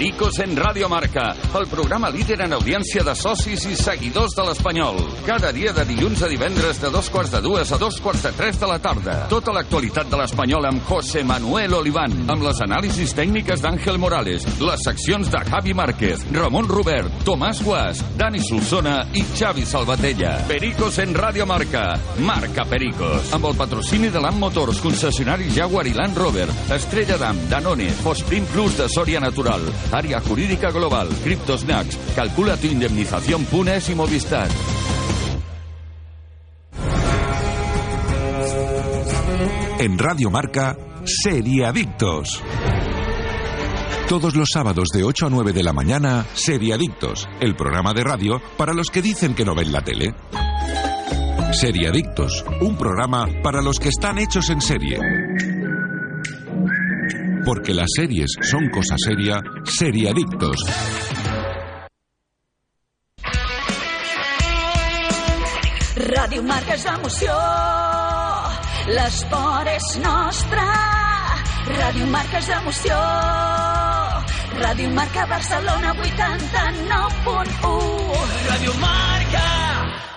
Pericos en Radio Marca, el programa líder en audiència de socis i seguidors de l'Espanyol. Cada dia de dilluns a divendres de dos quarts de dues a dos quarts de tres de la tarda. Tota l'actualitat de l'Espanyol amb José Manuel Oliván, amb les anàlisis tècniques d'Àngel Morales, les seccions de Javi Márquez, Ramon Robert, Tomàs Guas, Dani Solsona i Xavi Salvatella. Pericos en Radio Marca. Marca Pericos. Amb el patrocini de l'Am Motors, concessionari Jaguar i Land Rover, Estrella d'Am, Danone, Fosprin Plus de Soria Natural, Área Jurídica Global, Cryptosnacks, Calcula tu indemnización Punes y Movistar. En Radio Marca, Seriadictos. Todos los sábados de 8 a 9 de la mañana, Seriadictos, el programa de radio para los que dicen que no ven la tele. Seriadictos, un programa para los que están hechos en serie. Porque las series son cosa seria, Seriadictos. Ràdio Marca és emoció, l'esport és nostre. Ràdio Marca és emoció, Ràdio Marca Barcelona 89.1. Ràdio Marca.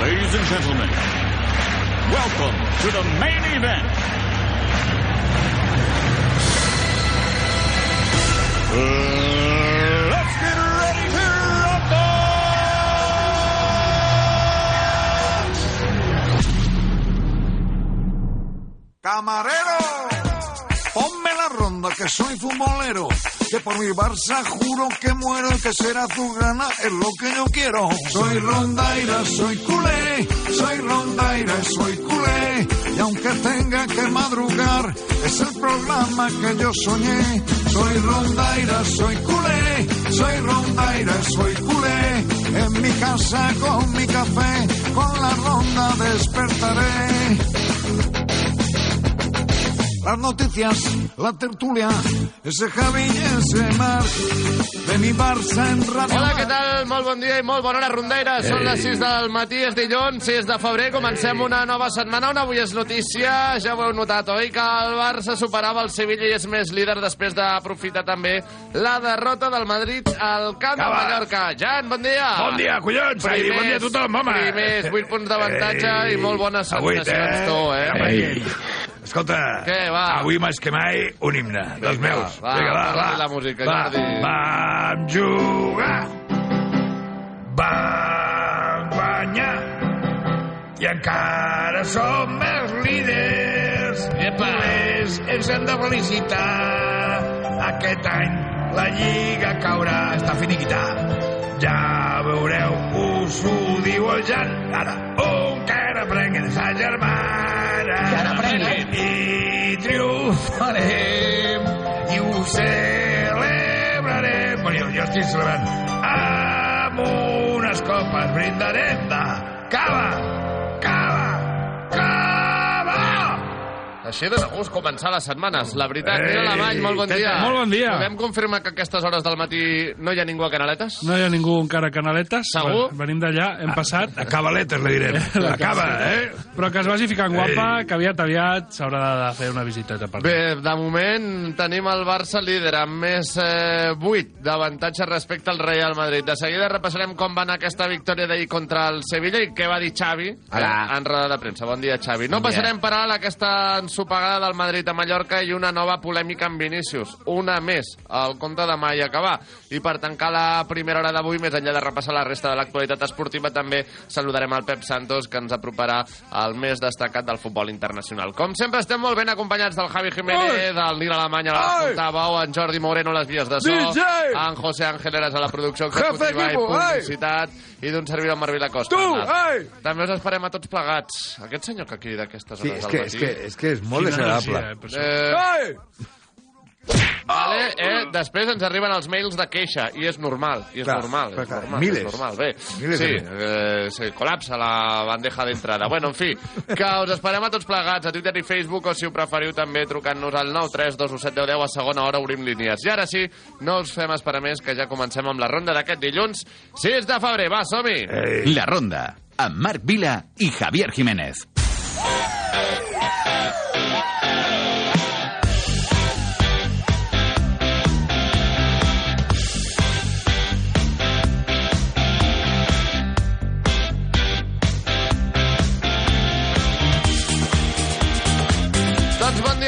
Ladies and gentlemen, welcome to the main event. Uh, let's get ready to Camarero, ponme la ronda que soy futbolero, que por mi Barça juro que muero y que será tu gana es lo que yo quiero. Soy rondaira, soy culé, soy rondaira, soy culé, y aunque tenga que madrugar, es el programa que yo soñé. Soy rondaira, soy culé, soy rondaira, soy culé, en mi casa con mi café, con la ronda despertaré. Las noticias, la tertulia, ese Javi y ese Marc, de mi Barça en Radio Hola, què tal? Molt bon dia i molt bona hora, Rondeira. Són les 6 del matí, és dilluns, 6 de febrer. Comencem una nova setmana, on avui és notícia. Ja ho heu notat, oi? Que el Barça superava el Sevilla i és més líder després d'aprofitar també la derrota del Madrid al camp de. Mallorca. Jan, bon dia. Bon dia, collons. Ai, bon dia a tothom, home. Primers 8 punts d'avantatge Ei, i molt bones sensacions, tu, eh? Ei. Escolta, Què, va? avui més que mai un himne dels Vinga, meus. va, Vinga, va, va. la música, va, Jordi. Vam jugar, vam guanyar, i encara som els líders. Epa. Només ens hem de felicitar. Aquest any la Lliga caurà. Està finiquitat. Ja veureu, us ho diu el Jan. Ara, un que n'aprenguin sa germana. N'aprenguin. I triomfarem, i ho celebrarem. Bueno, jo, jo estic celebrant. Amb unes copes brindarem de cava, Així dona gust començar les setmanes. La veritat, Ei, Nil Alemany, molt bon dia. Molt bon dia. Podem confirmar que a aquestes hores del matí no hi ha ningú a Canaletes? No hi ha ningú encara a Canaletes. Segur? Bueno, Venim d'allà, hem passat... A Cabaletes, le direm. Acaba, eh? Però que es vagi ficant guapa, que aviat, aviat s'haurà de fer una visiteta per Bé, de moment tenim el Barça líder amb més eh, 8 d'avantatge respecte al Real Madrid. De seguida repassarem com va anar aquesta victòria d'ahir contra el Sevilla i què va dir Xavi eh, Hola. en roda de premsa. Bon dia, Xavi. No Bon dia. passarem per alt aquesta ensopegada del Madrid a Mallorca i una nova polèmica amb Vinícius. Una més, al compte de mai acabar. I per tancar la primera hora d'avui, més enllà de repassar la resta de l'actualitat esportiva, també saludarem el Pep Santos, que ens aproparà al més destacat del futbol internacional. Com sempre, estem molt ben acompanyats del Javi Jiménez, del Nil Alemany a la! Portaveu, en Jordi Moreno a les vies de so, DJ! en José Ángeles a la producció Jefe executiva i publicitat, i d'un servidor Marvila Costa. Tu! També us esperem a tots plegats. Aquest senyor que crida aquestes Sí, hores és del que, matí... és, que, és que és molt Quina desagradable. energia, eh. Eh, Ai! Vale, eh, després ens arriben els mails de queixa, i és normal, i és Clar, normal, clar, és clar, normal, miles. és normal. Bé, Miles sí, eh, se col·lapsa la bandeja d'entrada. Bueno, en fi, que us esperem a tots plegats a Twitter i Facebook, o si ho preferiu també trucant-nos al 932171010 a segona hora obrim línies. I ara sí, no us fem esperar més, que ja comencem amb la ronda d'aquest dilluns, 6 de febrer. Va, som-hi! La Ronda, amb Marc Vila i Javier Jiménez. Doncs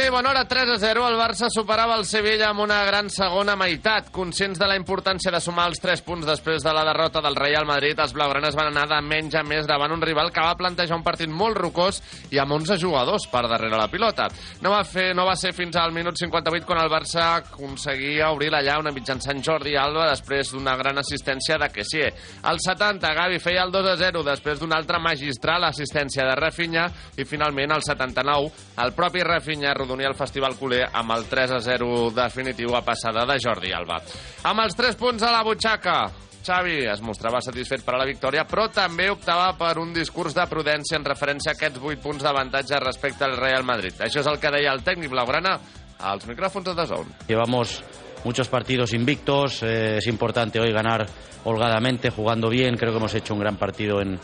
i bona hora, 3 a 0. El Barça superava el Sevilla amb una gran segona meitat. Conscients de la importància de sumar els 3 punts després de la derrota del Real Madrid, els blaugranes van anar de menys a més davant un rival que va plantejar un partit molt rocós i amb 11 jugadors per darrere la pilota. No va, fer, no va ser fins al minut 58 quan el Barça aconseguia obrir la llauna mitjançant Jordi Alba després d'una gran assistència de Kessier. Al 70, Gavi feia el 2 a 0 després d'una altra magistral assistència de Rafinha i finalment al 79 el propi Rafinha arrodonia el festival culer amb el 3 a 0 definitiu a passada de Jordi Alba. Amb els 3 punts a la butxaca, Xavi es mostrava satisfet per a la victòria, però també optava per un discurs de prudència en referència a aquests 8 punts d'avantatge respecte al Real Madrid. Això és el que deia el tècnic blaugrana als micròfons de DAZN. Llevamos muchos partidos invictos, eh, es importante hoy ganar holgadamente, jugando bien, creo que hemos hecho un gran partido en,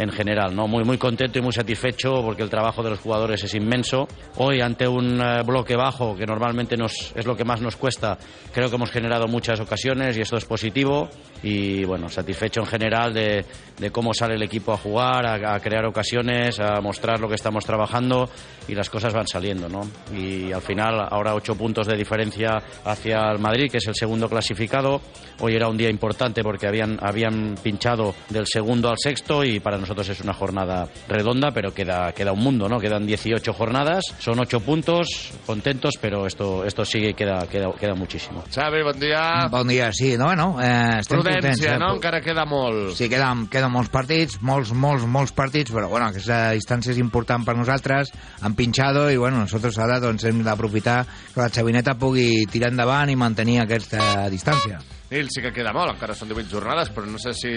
en general, ¿no? Muy, muy contento y muy satisfecho porque el trabajo de los jugadores es inmenso. Hoy, ante un eh, bloque bajo, que normalmente nos, es lo que más nos cuesta, creo que hemos generado muchas ocasiones y esto es positivo. Y bueno, satisfecho en general de, de cómo sale el equipo a jugar, a, a crear ocasiones, a mostrar lo que estamos trabajando y las cosas van saliendo, ¿no? Y al final, ahora ocho puntos de diferencia hacia el Madrid, que es el segundo clasificado. Hoy era un día importante porque habían, habían pinchado del segundo al sexto y para nosotros es una jornada redonda, pero queda, queda un mundo, ¿no? Quedan 18 jornadas, son ocho puntos, contentos, pero esto, esto sigue, queda, queda, queda muchísimo. Xavi, bon dia. Bon dia, sí, no, bueno, eh, estem contents. Prudència, eh? no? Encara queda molt. Sí, queden, queden molts partits, molts, molts, molts partits, però bueno, aquesta distància és important per nosaltres, han pinchado i bueno, nosaltres ara doncs, hem d'aprofitar que la xavineta pugui tirar endavant i mantenir aquesta distància. Nil, sí que queda molt, encara són 18 jornades, però no sé si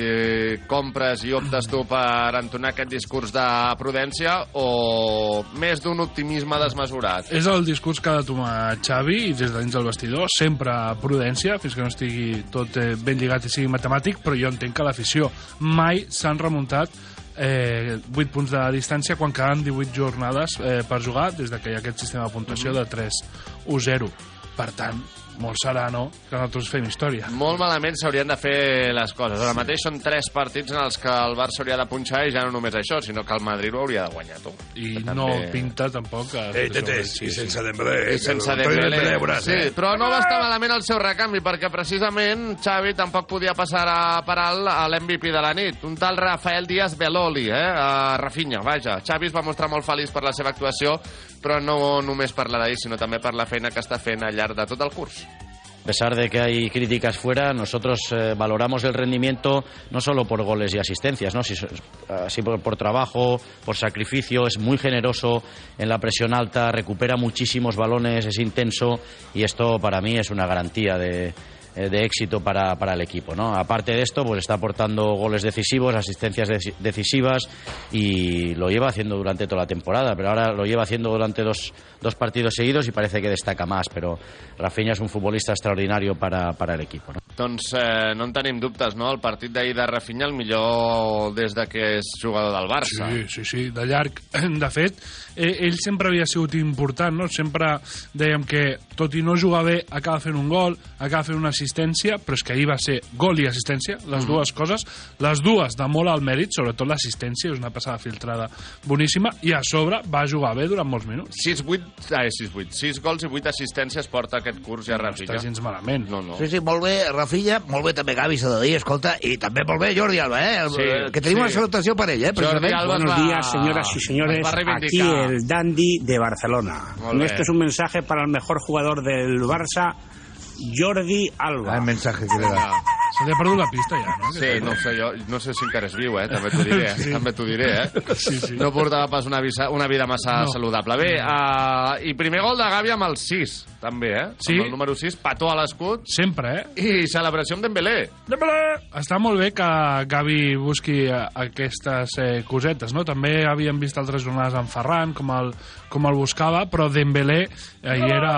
compres i optes tu per entonar aquest discurs de prudència o més d'un optimisme desmesurat. És el discurs que ha de tomar Xavi i des de dins del vestidor, sempre prudència, fins que no estigui tot eh, ben lligat i sigui matemàtic, però jo entenc que l'afició mai s'han remuntat eh, 8 punts de distància quan queden 18 jornades eh, per jugar des de que hi ha aquest sistema de puntuació de 3-1-0. Per tant, molt serà, no?, que nosaltres fem història. Molt malament s'haurien de fer les coses. Ara mateix són tres partits en els que el Barça hauria de punxar i ja no només això, sinó que el Madrid ho hauria de guanyar, tu. I Que no també- pinta tampoc... Que Ei, tetes, i sense Dembélé. I sense Dembélé. Sí, eh? però no va estar malament el seu recanvi, perquè precisament Xavi tampoc podia passar a per alt a l'MVP de la nit. Un tal Rafael Díaz Beloli, eh? A Rafinha, vaja. Xavi es va mostrar molt feliç per la seva actuació, però no només per la d'ahir, sinó també per la feina que està fent al llarg de tot el curs. A pesar de que hay críticas fuera, nosotros eh, valoramos el rendimiento no solo por goles y asistencias, ¿no? Si, por, por trabajo, por sacrificio, es muy generoso en la presión alta, recupera muchísimos balones, es intenso y esto para mí es una garantía de, de éxito para, para el equipo. ¿no? Aparte de esto, pues está aportando goles decisivos, asistencias deci- decisivas y lo lleva haciendo durante toda la temporada, pero ahora lo lleva haciendo durante dos, dos partidos seguidos y parece que destaca más, pero Rafinha es un futbolista extraordinario para, para el equipo. ¿no? Doncs eh, no en tenim dubtes, no? El partit d'ahir de Rafinha el millor des de que és jugador del Barça. Sí, sí, sí, de llarg. De fet, eh, ell sempre havia sigut important, no? Sempre dèiem que, tot i no jugar bé, acaba fent un gol, acaba fent una assistència, però és que ahir va ser gol i assistència, les dues coses, les dues de molt alt mèrit, sobretot l'assistència, és una passada filtrada boníssima, i a sobre va jugar bé durant molts minuts. 6-8, ah, 6-8, 6 gols i 8 assistències porta aquest curs ja Rafinha. està gens malament. No, no. Sí, sí, molt bé, Rafinha, molt bé també Gavi, s'ha de dir, escolta, i també molt bé Jordi Alba, eh? Sí, que tenim sí. una salutació per ell, eh? precisament. Buenos días, señoras y señores. es va Aquí el Dandy de Barcelona. Esto es un mensaje para el mejor jugador del Barça, Jordi Alba. El mensaje que le da. Se li ha perdut la pista ja, no? Sí, no sé, jo no sé si encara és viu, eh? També t'ho diré, Sí. també t'ho diré, eh? Sí, sí. No portava pas una, visa, una vida massa No. saludable. Bé, uh, i primer gol de Gavi amb el 6, també, eh? Sí. Amb el número 6, petó a l'escut. Sempre, eh? I celebració amb Dembélé. Està molt bé que Gavi busqui eh, aquestes eh, cosetes, no? També havíem vist altres jornades amb Ferran, com el, com el buscava, però Dembélé eh, hi era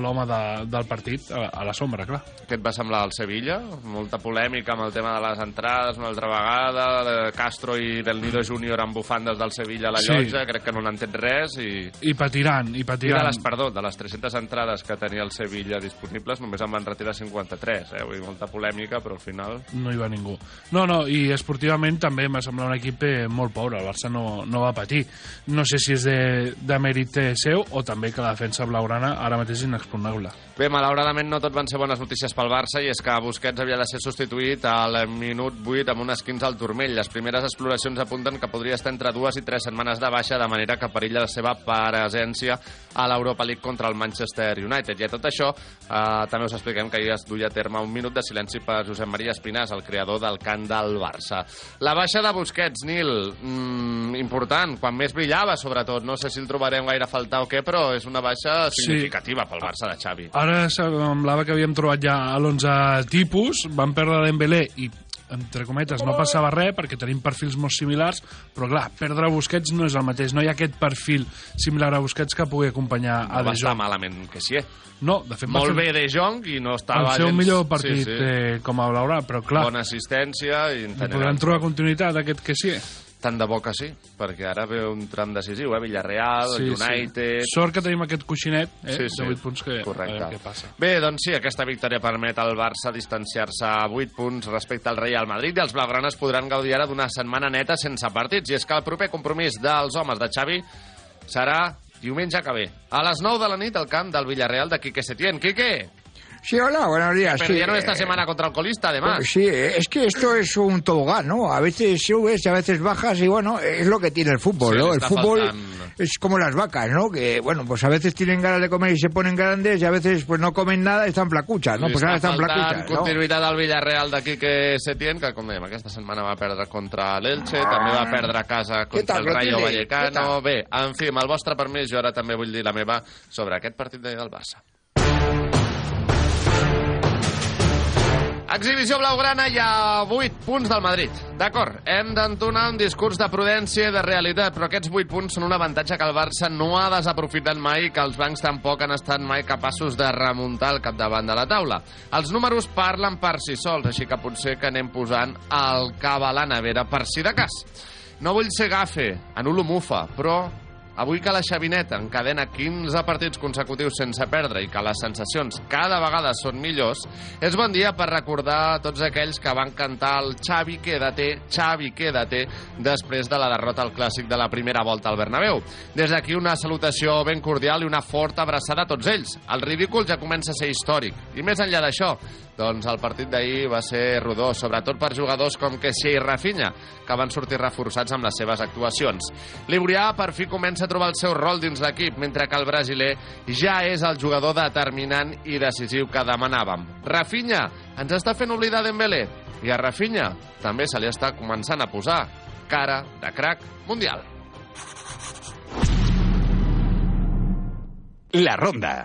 l'home de, del partit, a, a la sombra, clar. Què et va semblar al Sevilla? Molta polèmica amb el tema de les entrades una altra vegada, de Castro i del Nido Júnior amb bufandes del Sevilla a la Sí. llotja, crec que no n'han entès res i... I patiran, i I de patiran. les, perdó, de les 300 entrades que tenia el Sevilla disponibles, només en van retirar 53, eh? Vull dir, molta polèmica, però al final... No hi va ningú. No, no, i esportivament també m'ha semblat un equip eh, molt pobre. El Barça no, no va patir. No sé si és de, de mèrit eh, seu o també que la defensa blaugrana ara mateix és inexpugnable. Bé, malauradament no tot van ser bones notícies pel Barça i és que Busquets havia de ser substituït al minut 8 amb un esquins al turmell. Les primeres exploracions apunten que podria estar entre dues i tres setmanes de baixa, de manera que perilla la seva presència a l'Europa League contra el Manchester United. I a tot això eh, també us expliquem que ahir es duia a terme un minut de silenci per Josep Maria Espinàs, el creador del cant del Barça. La baixa de Busquets, Nil, mm, important, quan més brillava, sobretot. No sé si el trobarem gaire a faltar o què, però és una baixa Sí. significativa pel Barça de Xavi. Ara semblava que havíem trobat ja a l'11 tipus, van perdre Dembélé i entre cometes, no passava res perquè tenim perfils molt similars, però clar, perdre Busquets no és el mateix, no hi ha aquest perfil similar a Busquets que pugui acompanyar a No va De Jong. malament que sí. No, de fet Molt fer bé De Jong i no el estava... seu gens- millor partit sí, sí. Eh, com a Blaurà, però clar, Bona assistència i podran trobar continuïtat aquest que sí. Tant de bo que sí, perquè ara ve un tram decisiu, eh? Villarreal, Sí, United... sí. Sort que tenim aquest coixinet eh, Sí, sí. de 8 punts que Correcte. a què passa. Bé, doncs sí, aquesta victòria permet al Barça distanciar-se a 8 punts respecte al Real Madrid i els blaugranes podran gaudir ara d'una setmana neta sense partits. I és que el proper compromís dels homes de Xavi serà diumenge que ve, a les 9 de la nit al camp del Villarreal de Quique Setién. Quique, Sí, hola, buenos días. sí, perdieron eh, esta semana contra el colista, además. pues sí, eh, es que esto es un tobogán, ¿no? A veces subes, a veces bajas y bueno, es lo que tiene el fútbol, Sí, ¿no? El fútbol faltando. es como las vacas, ¿no? Que bueno, pues a veces tienen ganas de comer y se ponen grandes y a veces pues no comen nada y están flacuchas, ¿no? Pues ahora están ¿no? continuïtat al Villarreal d'aquí que Setién, que com dèiem, aquesta setmana va perdre contra l'Elche, també va perdre a casa contra tal, el Rayo? Vallecano. Bé, en fi, amb el vostre permís, jo ara també vull dir la meva sobre aquest partit del Barça. Exhibició blaugrana i a 8 punts del Madrid. D'acord, hem d'entonar un discurs de prudència i de realitat, però aquests 8 punts són un avantatge que el Barça no ha desaprofitat mai que els bancs tampoc han estat mai capaços de remuntar al capdavant de la taula. Els números parlen per si sols, així que potser que anem posant el cava a la nevera per si de cas. No vull ser gafe, anulo mufa, però Avui que la Xavineta encadena 15 partits consecutius sense perdre i que les sensacions cada vegada són millors, és bon dia per recordar tots aquells que van cantar el Xavi quédate, Xavi quédate, després de la derrota al clàssic de la primera volta al Bernabéu. Des d'aquí una salutació ben cordial i una forta abraçada a tots ells. El ridícul ja comença a ser històric. I més enllà d'això, doncs el partit d'ahir va ser rodó, sobretot per jugadors com Kessie i Rafinha, que van sortir reforçats amb les seves actuacions. L'Ibrià per fi comença a trobar el seu rol dins l'equip, mentre que el brasiler ja és el jugador determinant i decisiu que demanàvem. Rafinha ens està fent oblidar Dembélé, i a Rafinha també se li està començant a posar cara de crack mundial. La ronda.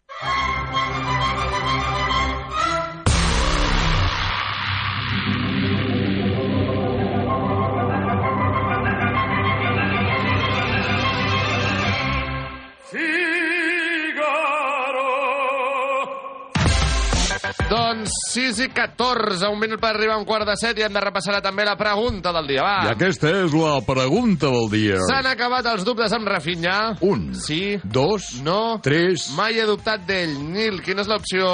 Doncs 6 i 14, un minut per arribar a un quart de set i hem de repassar també la pregunta del dia. Va. I aquesta és la pregunta del dia. S'han acabat els dubtes amb Rafinha. Un. Sí. Dos. No. Tres. Mai he dubtat d'ell. Nil, quina és l'opció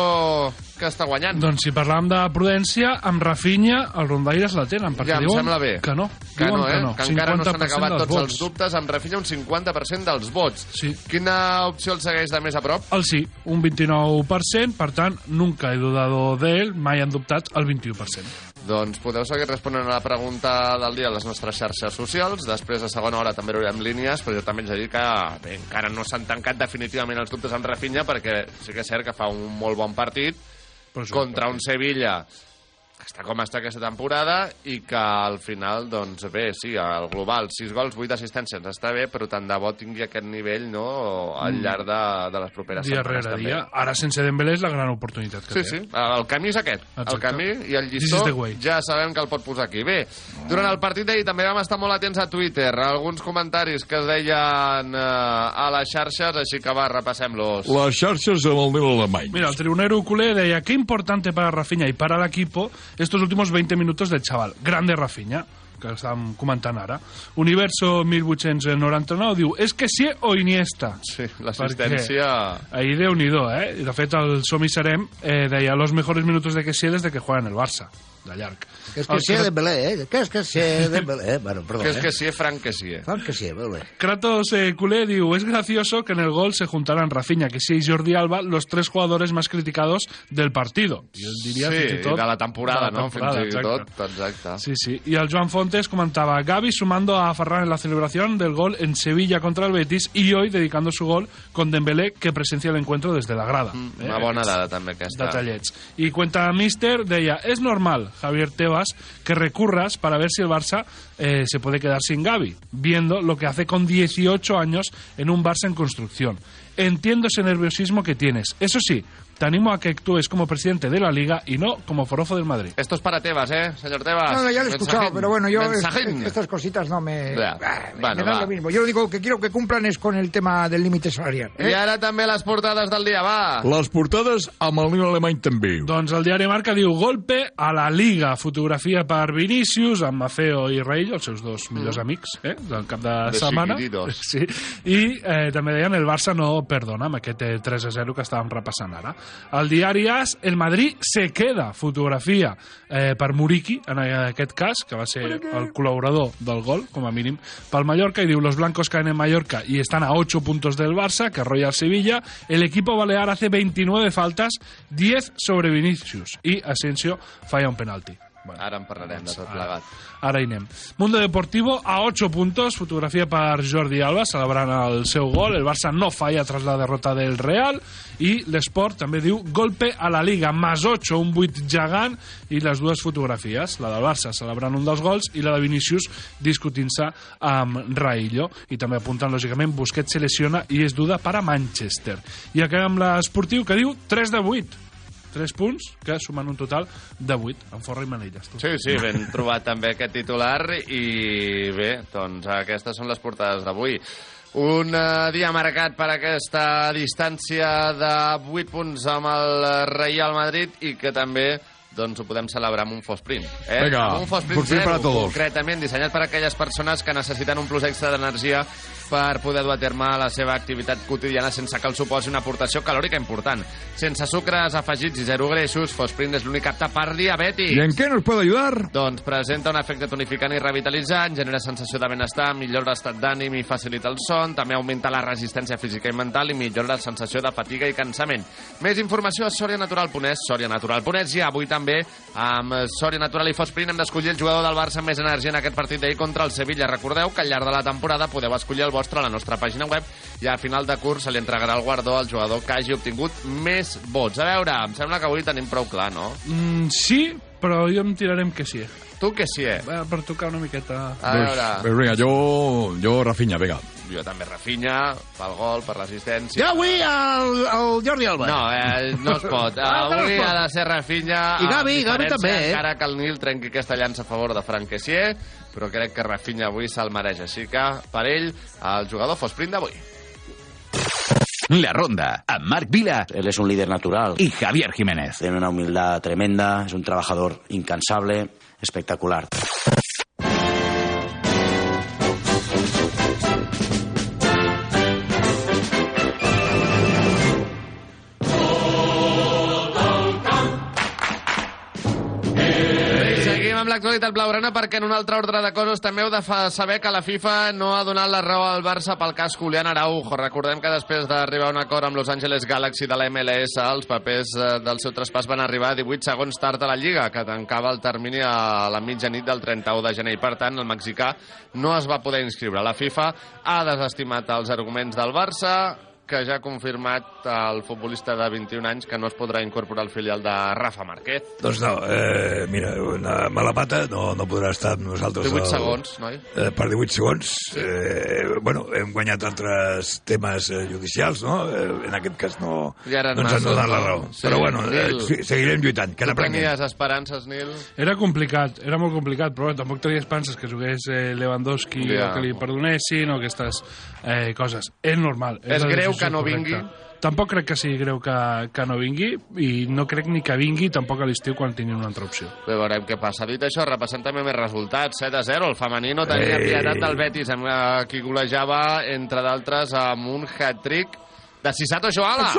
que està guanyant? Doncs si parlàvem de prudència, amb Rafinha els rondaires la tenen, perquè Ja, em diuen sembla bé. que no. Que diuen no, eh? que no. Que encara no s'han 50% acabat tots vots. els dubtes. Amb Rafinha un 50% dels vots. Sí. Quina opció el segueix de més a prop? El sí, un 29%, per tant, nunca he dudado de él, mai han dubtat el 21%. Doncs podeu seguir responent a la pregunta del dia a les nostres xarxes socials. Després, a segona hora, també veurem línies, però jo també ens he dit que bé, encara no s'han tancat definitivament els dubtes amb Rafinha, perquè sí que és cert que fa un molt bon partit Però contra un Sevilla que està com està aquesta temporada i que al final, doncs bé, sí, al global, 6 gols, 8 assistències, està bé, però tant de bo tingui aquest nivell no, al Mm. llarg de, de les properes Dia setmanes. rere també. dia. Ara, sense Dembélé, és la gran oportunitat que Sí, té. sí, el camí és aquest. Exacte. El camí i el llistó ja sabem que el pot posar aquí. Bé, durant el partit d'ahir també vam estar molt atents a Twitter, alguns comentaris que es deien eh, a les xarxes, així que va, repassem-los. Les xarxes amb el Nil Alemany. Mira, el tribunero culé deia qué importante para Rafinha y para el equipo estos últimos 20 minutos del chaval. Grande Rafinha que estàvem comentant ara. Universo 1899 diu és que sí o Iniesta. Sí, l'assistència... Ahí déu nhi eh? De fet, el Som i Serem eh, deia los mejores minutos de que sí desde que juega en el Barça, de llarg. Que és que El sí, Dembélé, eh? Que és que sí, Dembélé. Bueno, perdó, Que és eh? que sí, Frank que sí. Frank que sí, Dembélé. Kratos eh, culé diu, es gracioso que en el gol se juntaran Rafinha, que sí y Jordi Alba, los tres jugadores más criticados del partido. Jo diria sí, fins i tot de la temporada, de la no? temporada, Fins i exacte. tot, exacte. Sí, sí. Y al Joan Fontes comentaba Gaby sumando a Ferran en la celebración del gol en Sevilla contra el Betis y hoy dedicando su gol con Dembélé que presencia el encuentro desde la grada. Eh, Una bona dada, també, aquesta. Detallets. Y cuenta Mister, deia, es normal, Javier Tebas, que recurras para ver si el Barça eh, se puede quedar sin Gaby, viendo lo que hace con 18 años en un Barça en construcción. Entiendo ese nerviosismo que tienes. Eso sí, te animo a que actúes como presidente de la Liga y no como forofo del Madrid. Esto es para Tebas, ¿eh, señor Tebas? No, no, ya lo he escuchado, Mensajín. pero bueno, yo Mensajín. es- estas cositas no me, Ya, ah, me bueno, dan va. lo mismo. Yo lo único que quiero que cumplan es con el tema del límite salarial. ¿eh? I ara també les portades del dia, va. Les portades amb el Nil Alemany també. Doncs el diari Marca diu golpe a la Liga, fotografia per Vinícius, amb Mafeo i Raïl, els seus dos millors amics eh, del cap de, De setmana. Sí. I eh, també deien el Barça no perdona amb aquest eh, 3 a 0 que estàvem repassant ara. El diari AS, el Madrid se queda, fotografia eh, per Muriqui, en aquest cas, que va ser el col·laborador del gol, com a mínim, pel Mallorca, i diu, los blancos caen en Mallorca y están a 8 puntos del Barça, que arrolla el Sevilla, el equipo balear hace 29 faltas, 10 sobre Vinicius, i Asensio falla un penalti. Ara en parlarem de tot Ara. plegat. Ara hi anem. Mundo Deportivo a 8 puntos, fotografia per Jordi Alba, celebrant el seu gol. El Barça no falla tras la derrota del Real. I l'Esport també diu golpe a la Liga, más 8, un 8 gegant. I les dues fotografies, la del Barça celebrant un dels gols i la de Vinícius discutint-se amb Raillo. I també apuntant, lògicament, Busquets se lesiona i és duda per a Manchester. I acabem l'esportiu que diu 3 de 8. 3 punts que sumen un total de 8 en forra i manilles. Tu. Sí, sí, ben trobat també aquest titular i bé, doncs aquestes són les portades d'avui. Un eh, dia marcat per aquesta distància de 8 punts amb el Real Madrid i que també doncs ho podem celebrar amb un Fosprint. Eh? Vinga, amb un Fosprint Fosprint zero, para todos. concretament dissenyat per a aquelles persones que necessiten un plus extra d'energia per poder dur a terme la seva activitat quotidiana sense que el suposi una aportació calòrica important. Sense sucres afegits i zero greixos, Fosprint és l'únic apte per diabètics. ¿Y en qué nos puede ayudar? Doncs presenta un efecte tonificant i revitalitzant, genera sensació de benestar, millora l'estat d'ànim i facilita el son, també augmenta la resistència física i mental i millora la sensació de fatiga i cansament. Més informació a sorianatural.es, sorianatural.es i avui també amb Soria Natural i Fosprint hem d'escollir el jugador del Barça amb més energia en aquest partit d'ahir contra el Sevilla. Recordeu que al llarg de la temporada podeu escollir el vostre a la nostra pàgina web i a final de curs se li entregarà el guardó al jugador que hagi obtingut més vots. A veure, em sembla que avui tenim prou clar, no? Mm, sí, però jo em tirarem que sí. Tu que sí, eh? Va, per tocar una miqueta... A veure... Pues venga, yo, yo Rafinha, venga. Jo també Rafinha, pel gol, per l'assistència. Jo avui el, el Jordi Alba. No, eh, no es pot. Ah, Avui ha de ser Rafinha. I Gavi, Gavi també, eh? Encara que el Nil trenqui aquesta llança a favor de Frank Kessier, però crec que Rafinha avui se'l mereix. Així que, per ell, el jugador fos sprint d'avui. La Ronda, amb Marc Vila Él es un líder natural. y Javier Jiménez. Tiene una humildad tremenda, es un trabajador incansable, espectacular. L'actualitat blaugrana perquè en un altre ordre de coses també heu de saber que la FIFA no ha donat la raó al Barça pel cas Julián Araujo. Recordem que després d'arribar a un acord amb Los Angeles Galaxy de la MLS, els papers eh, del seu traspàs van arribar 18 segons tard a la Lliga, que tancava el termini a la mitjanit del 31 de gener. I, per tant, el mexicà no es va poder inscriure. La FIFA ha desestimat els arguments del Barça, que ja ha confirmat el futbolista de 21 anys que no es podrà incorporar al filial de Rafa Márquez. Doncs no, eh, mira, una mala pata no, no podrà estar amb nosaltres... 18 al- segons, noi. Eh, per 18 segons. Eh, bueno, hem guanyat altres temes eh, judicials, no? Eh, en aquest cas no, I ara no ens han no, donat la raó. Sí, Però bueno, eh, Nil. sí, seguirem lluitant, que Tu n'aprenguem. tenies esperances, Nil? Era complicat, era molt complicat, però bé, tampoc tenia esperances que jugués eh, Lewandowski Ja. o que li perdonessin o aquestes eh, coses. És normal. És la greu que no correcta. vingui? Tampoc crec que sigui greu que, que no vingui i no crec ni que vingui tampoc a l'estiu quan tingui una altra opció. Bé, veurem què passa. Dit això, repassem també més resultats. 7 a 0, el femení no tenia Ei. pietat del Betis, amb eh, qui golejava, entre d'altres, amb un hat-trick de Sisato Joala.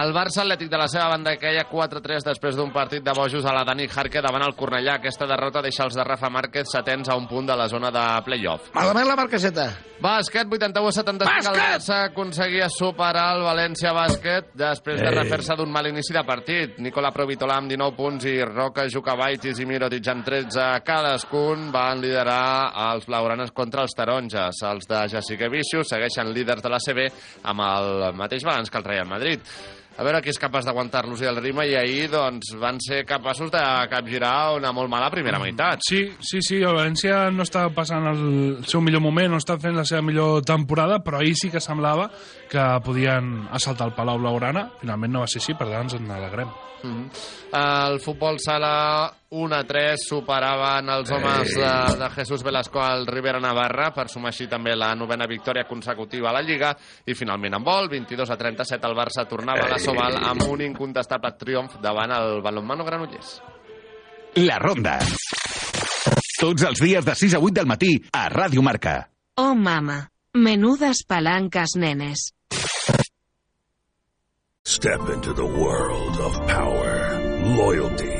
El Barça Atlètic de la seva banda queia 4-3 després d'un partit de bojos a la Dani Jarque davant el Cornellà. Aquesta derrota deixa els de Rafa Márquez setens a un punt de la zona de play-off. Malament la marqueseta. Bàsquet, 81-75, el Barça aconseguia superar el València Bàsquet després de Ei. refer-se d'un mal inici de partit. Nicola Provitola amb 19 punts i Roca Jukabaitis i Mirotic amb 13 cadascun van liderar els blaugranes contra els taronges. Els de Jessica Vicius segueixen líders de la CB amb el mateix balanç que el Real Madrid. A veure qui és capaç d'aguantar-los i el ritme i ahir doncs, van ser capaços de capgirar una molt mala primera meitat. Sí, sí, sí, el València no està passant el seu millor moment, no està fent la seva millor temporada, però ahir sí que semblava que podien assaltar el Palau Blaugrana. Finalment no va ser així, per tant ens en alegrem. Mm -hmm. El futbol sala 1 a 3 superaven els homes de, de Jesús Velasco al Rivera Navarra per sumar així també la novena victòria consecutiva a la Lliga i finalment en vol, 22 a 37 el Barça tornava a la Soval amb un incontestable triomf davant el balonmano Granollers. La Ronda. Tots els dies de 6 a 8 del matí a Ràdio Marca. Oh, mama. Menudas palancas, nenes. Step into the world of power, loyalty,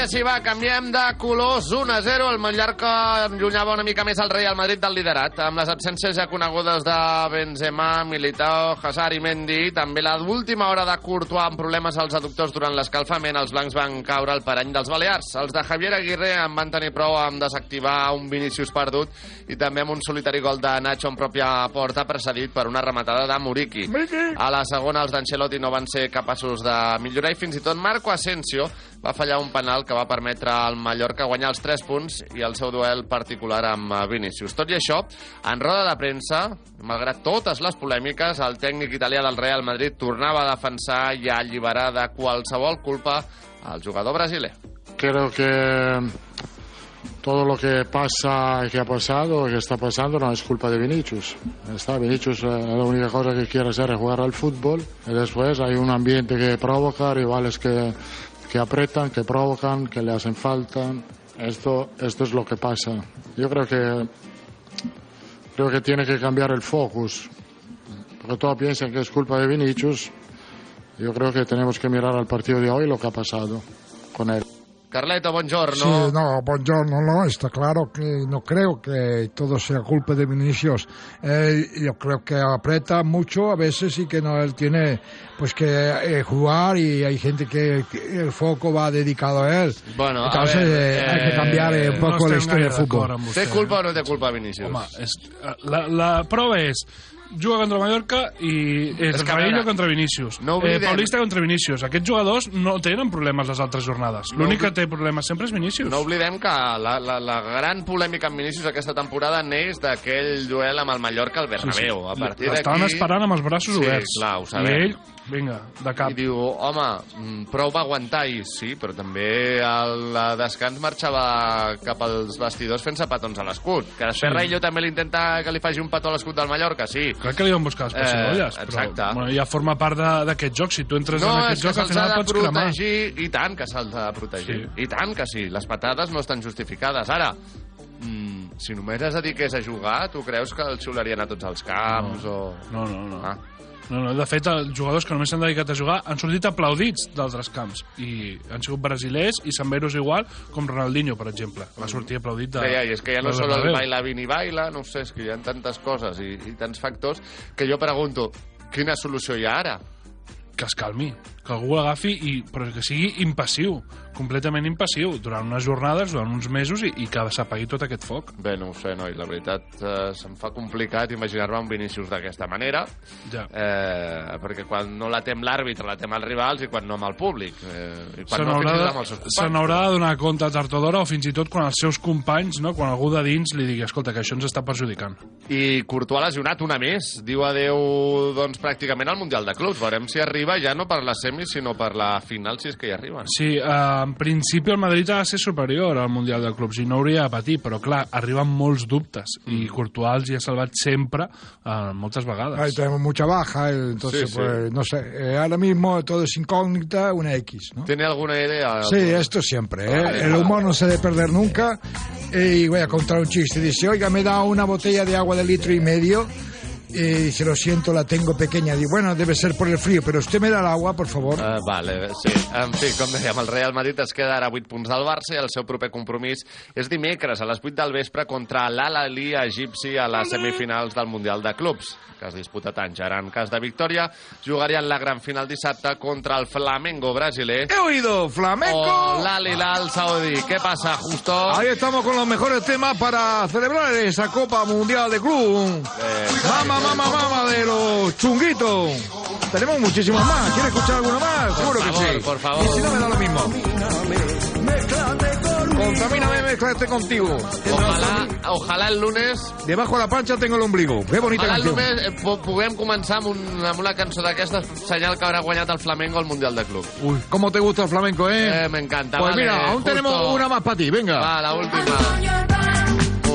Ja s'hi va, canviem de colors 1 a 0, el Mallorca enllunyava una mica més el Real Madrid del liderat, amb les absències ja conegudes de Benzema, Militao, Hazard i Mendy, també la última hora de Courtois amb problemes als aductors durant l'escalfament, els blancs van caure al parany dels Balears. Els de Javier Aguirre en van tenir prou amb desactivar un Vinícius perdut i també amb un solitari gol de Nacho en pròpia porta precedit per una rematada de Muriqui. A la segona els d'Ancelotti no van ser capaços de millorar i fins i tot Marco Asensio va fallar un penal que va permetre al Mallorca guanyar els 3 punts i el seu duel particular amb eh, Vinícius. Tot i això, en roda de premsa, malgrat totes les polèmiques, el tècnic italià del Real Madrid tornava a defensar i a alliberar de qualsevol culpa al jugador brasiler. Creo que todo lo que pasa que ha pasado que está pasando no es culpa de Vinicius. Está Vinicius, eh, la única cosa que quiere hacer es jugar al fútbol y después hay un ambiente que provoca, rivales que, que apretan, que provocan, que le hacen falta. Esto, esto es lo que pasa. Yo creo que creo que tiene que cambiar el focus. Porque todos piensan que es culpa de Vinicius. Yo creo que tenemos que mirar al partido de hoy lo que ha pasado con él. Carleto, buongiorno. Sí, no, buongiorno, no, está claro que no creo que todo sea culpa de Vinicius. Eh, yo creo que aprieta mucho a veces y que no él tiene pues que eh, jugar y hay gente que, que el foco va dedicado a él. Bueno, a Entonces ver, eh, hay que cambiar eh, un no poco la estem historia del fútbol. Té culpa o no té culpa Vinícius? Home, és, la, la prova és juga contra Mallorca i és, És és Raillo contra Vinícius. no oblidem- eh, Paulista contra Vinícius. Aquests jugadors no tenen problemes les altres jornades. No L'únic obli- que té problemes sempre és Vinícius. No oblidem que la, la, la gran polèmica amb Vinícius aquesta temporada neix d'aquell duel amb el Mallorca al Bernabéu. A partir. L'estaven esperant amb els braços sí, oberts. clar, ho I sabem. ell, vinga, de cap. I diu, home, mm, prou va aguantar i sí, però també al descans marxava cap als vestidors fent-se petons a l'escut. Que després Sí. sí. Raillo també li intenta que li faci un petó a l'escut del Mallorca, sí. Crec que li van buscar les pessigolles, Eh, però exacte. bueno, ja forma part de- d'aquest joc. Si tu entres No, en aquest que joc, al final pots cremar. protegir, i tant que se'ls ha de protegir. I tant que sí, les patades no estan justificades. Ara, mm, si només es dediqués a jugar, tu creus que el xiularien a tots els camps o... No, no, no. Ah. No, no, de fet, els jugadors que només s'han dedicat a jugar han sortit aplaudits d'altres camps i han sigut brasilers i samberos igual, com Ronaldinho, per exemple. Va sortir aplaudit de... Ja, ja, i és que ja no solo el baila vini baila, no sé, és que hi ha tantes coses i, i tants factors que jo pregunto, quina solució hi ha ara? Que es calmi, que algú l'agafi, i, però que sigui impassiu, completament impassiu, durant unes jornades, durant uns mesos, i, i que s'apagui tot aquest foc. Bé, no ho sé, noi, la veritat eh, se'm fa complicat imaginar-me un Vinícius d'aquesta manera, Ja. eh, perquè quan no la tem l'àrbitre, la tem els rivals, i quan no amb el públic, eh, i Se quan no fins de, amb els seus se companys. n'haurà de donar compte a tard o fins i tot quan els seus companys, no, quan algú de dins li digui escolta, que això ens està perjudicant. I Courtois lesionat una més. Diu adeu, doncs, pràcticament al Mundial de Clubs. Veurem si arriba ja no per la semi, sinó per la final, si és que hi arriben. Sí, eh, en principi el Madrid ha de ser superior al Mundial de Clubs i no hauria de patir, però clar, arriben molts dubtes i Courtois els hi ha salvat sempre eh, moltes vegades. Ahí tenemos mucha baja, eh, entonces, Sí, sí. pues, no sé, eh, ahora mismo todo es incógnita, una X, ¿no? ¿Tiene alguna idea? Sí, esto siempre, ¿eh? Vale, El humor no se debe perder nunca. Y voy a contar un chiste. Dice, oiga, me da una botella de agua de litro y medio. Y dice, lo siento, la tengo pequeña. Dice, bueno, debe ser por el frío, pero usted me da el agua, por favor. Uh, vale, sí. En fi, com dèiem, el Real Madrid es queda ara a 8 punts del Barça i el seu proper compromís és dimecres a les 8 del vespre contra l'Al-Ali egipci a les semifinals del Mundial de Clubs que es disputa a Tànger. En cas de victòria, jugarien la gran final dissabte contra el Flamengo brasiler He oído, Flamenco. o l'Al-Hilal saudí. Què passa, Justo? Ahí estamos con los mejores temas para celebrar esa Copa Mundial de Club. Mama, mama, mama de los chunguitos. Tenemos muchísimos más. ¿Quiere escuchar alguno más? Seguro que sí. por favor. Y si no, me da lo mismo. Contamíname, mezclate contigo. Ojalà, ojalà el lunes Debajo de la pancha tengo el ombligo. Qué bonita Ojalà el canción. lunes eh, pu- puguem començar amb, un, amb una cançó d'aquestes, senyal que haurà guanyat el Flamengo al Mundial de Club. Uy, ¿cómo te gusta el flamenco, eh? Eh, me encanta. Pues vale, mira, aún justo. tenemos una más para ti, venga. Va, la última.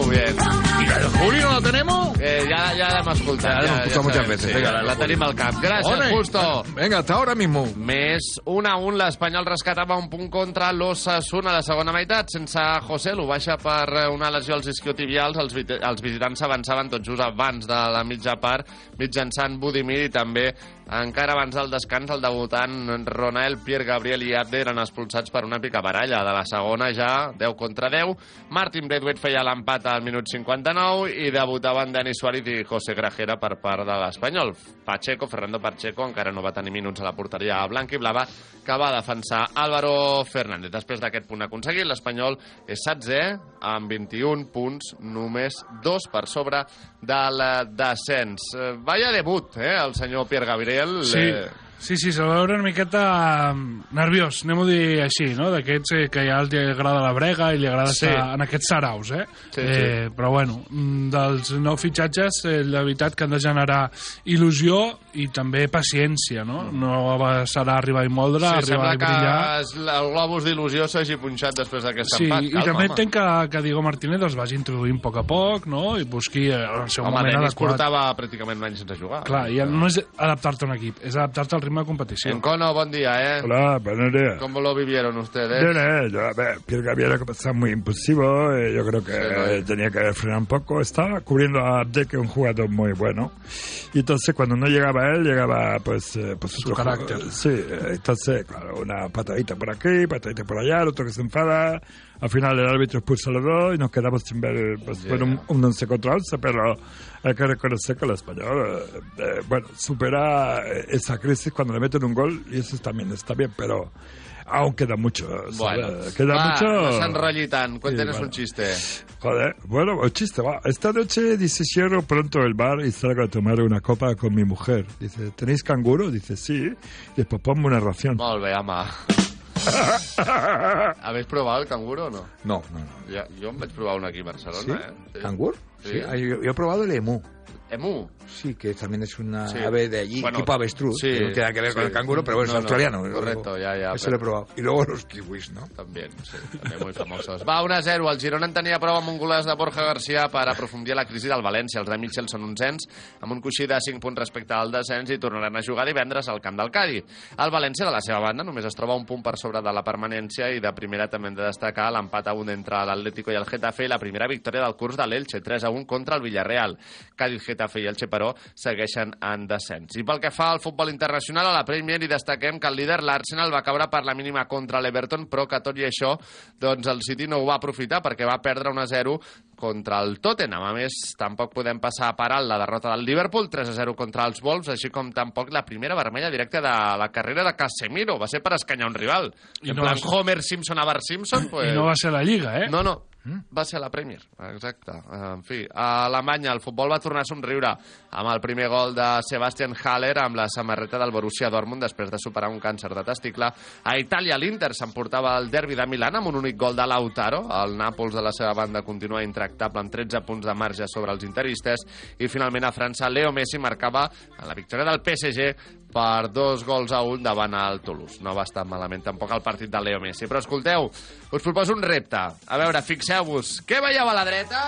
Muy bien. ¿Y la de Julio la tenemos? Eh, ja, ja l'hem escoltat. Ja l'hem escoltat moltes sabem, veces, Sí, venga. la, la tenim al cap. Gràcies, Ole. Justo. Venga, hasta ahora mismo. Més 1 a 1, l'Espanyol rescatava un punt contra l'Ossassuna a la segona meitat, sense José Lu baixa per una lesió als isquiotibials, els, els visitants s'avançaven tot just abans de la mitja part, mitjançant Budimir i també encara abans del descans el debutant Ronald, Pierre Gabriel i Abde eren expulsats per una picabaralla. De la segona ja 10 contra 10. Martin Braithwaite feia l'empat al minut 59 i debutaven Dani Suárez i José Grajera per part de l'Espanyol. Pacheco, Fernando Pacheco, encara no va tenir minuts a la porteria blanca i blava, que va defensar Álvaro Fernández. Després d'aquest punt aconseguit, l'Espanyol és 16 amb 21 punts, només dos per sobre del descens. Eh, Vaya debut, eh, el senyor Pierre Gabriel. Sí, Eh, Sí, sí, se'l va veure una miqueta mm, nerviós, anem a dir així, no? D'aquests eh, que ja li agrada la brega i li agrada Sí. estar en aquests saraus, eh? Sí, eh Però bueno, mm, dels nou fitxatges, eh, la veritat que han de generar il·lusió i també paciència, no? No va- serà arribar i moldre, Sí, arribar sembla i que brillar. es- el globus d'il·lusió s'hagi punxat després d'aquest Sí, empat. i Calma, també home. entenc que, que Diego Martínez els vagi introduint a poc a poc, no? I busqui eh, el seu Home, moment adequat. portava pràcticament un any sense jugar. Clar, ja no és adaptar-te a un equip, és adaptar-te al ritme de competició. Encono, buen día, ¿eh? Hola, buenos días. ¿Cómo lo vivieron ustedes? Bien, eh, yo, a ver, Pierre Gabriel ha comenzado muy impulsivo, eh, yo creo que eh, tenía que frenar un poco, estaba cubriendo a Abde, que es un jugador muy bueno, y entonces cuando no llegaba él, llegaba pues, eh, pues Su otro carácter. jugador. Sí, eh, entonces, claro, una patadita por aquí, patadita por allá, el otro que se enfada, al final el árbitro expulsa a los dos y nos quedamos sin ver, pues, Yeah. un, un once contra once, pero hay que reconocer que el español, eh, eh, bueno, supera eh, esa crisis cuando le meten un gol y eso también está bien, pero aún queda mucho. Bueno, queda va, mucho. no tant. Cuéntenos Sí, bueno. un chiste. Joder, bueno, el chiste va. Esta noche dice cierro pronto el bar y salgo a tomar una copa con mi mujer. Dice, ¿tenéis canguro? Dice, sí. Después ponme una ración. Bé, home. ¿Habéis probado el canguro o no? No, no, no. Ja, jo em vaig provar un aquí a Barcelona, ¿Sí? eh? ¿Cangur? Sí. Sí. ah, Yo, yo he probado el emu. Emu. Sí, que también es una Sí. ave de allí, Bueno, tipo avestruz, sí, que no tiene que ver con sí. el canguro, pero bueno, No, es no, australiano. correcto, ya, ya, Eso pero- lo he probado. Y luego los kiwis, ¿no? També, sí, també molt famosos. Va, 1-0. El Girona en tenia prou amb un golàs de Borja Garcia per aprofundir a la crisi del València. Els de Mitchell són onzens, amb un coixí de 5 punts respecte al descens i tornaran a jugar divendres al camp del Cadi. El València, de la seva banda, només es troba un punt per sobre de la permanència i de primera també hem de destacar l'empat a un entre l'Atlético i el Getafe i la primera victòria del curs de l'Elche, 3-1 contra el Villarreal. Cádiz, Getafe i Elche, però, segueixen en descens. I pel que fa al futbol internacional, a la Premier hi destaquem que el líder, l'Arsenal, va caure per la mínima contra l'Everton, però que tot i això, doncs el City no ho va aprofitar perquè va perdre 1-0 contra el Tottenham. A més, tampoc podem passar a parar la derrota del Liverpool, 3-0 contra els Wolves, així com tampoc la primera vermella directa de la carrera de Casemiro. Va ser per escanyar un rival. I en no plan va Homer Simpson a Bart Simpson, pues... I no va ser la Lliga, eh? No, no, va ser la Premier, exacte. En fi, a Alemanya el futbol va tornar a somriure amb el primer gol de Sebastian Haller amb la samarreta del Borussia Dortmund després de superar un càncer de testicle. A Itàlia l'Inter s'emportava el derbi de Milà amb un únic gol de Lautaro. El Nàpols de la seva banda continua intractable amb 13 punts de marge sobre els interistes i finalment a França Leo Messi marcava en la victòria del PSG per dos gols a un davant el Toulouse. No va estar malament tampoc el partit de Leo Messi. Però escolteu, us proposo un repte. A veure, fixeu-vos, què veieu a la dreta?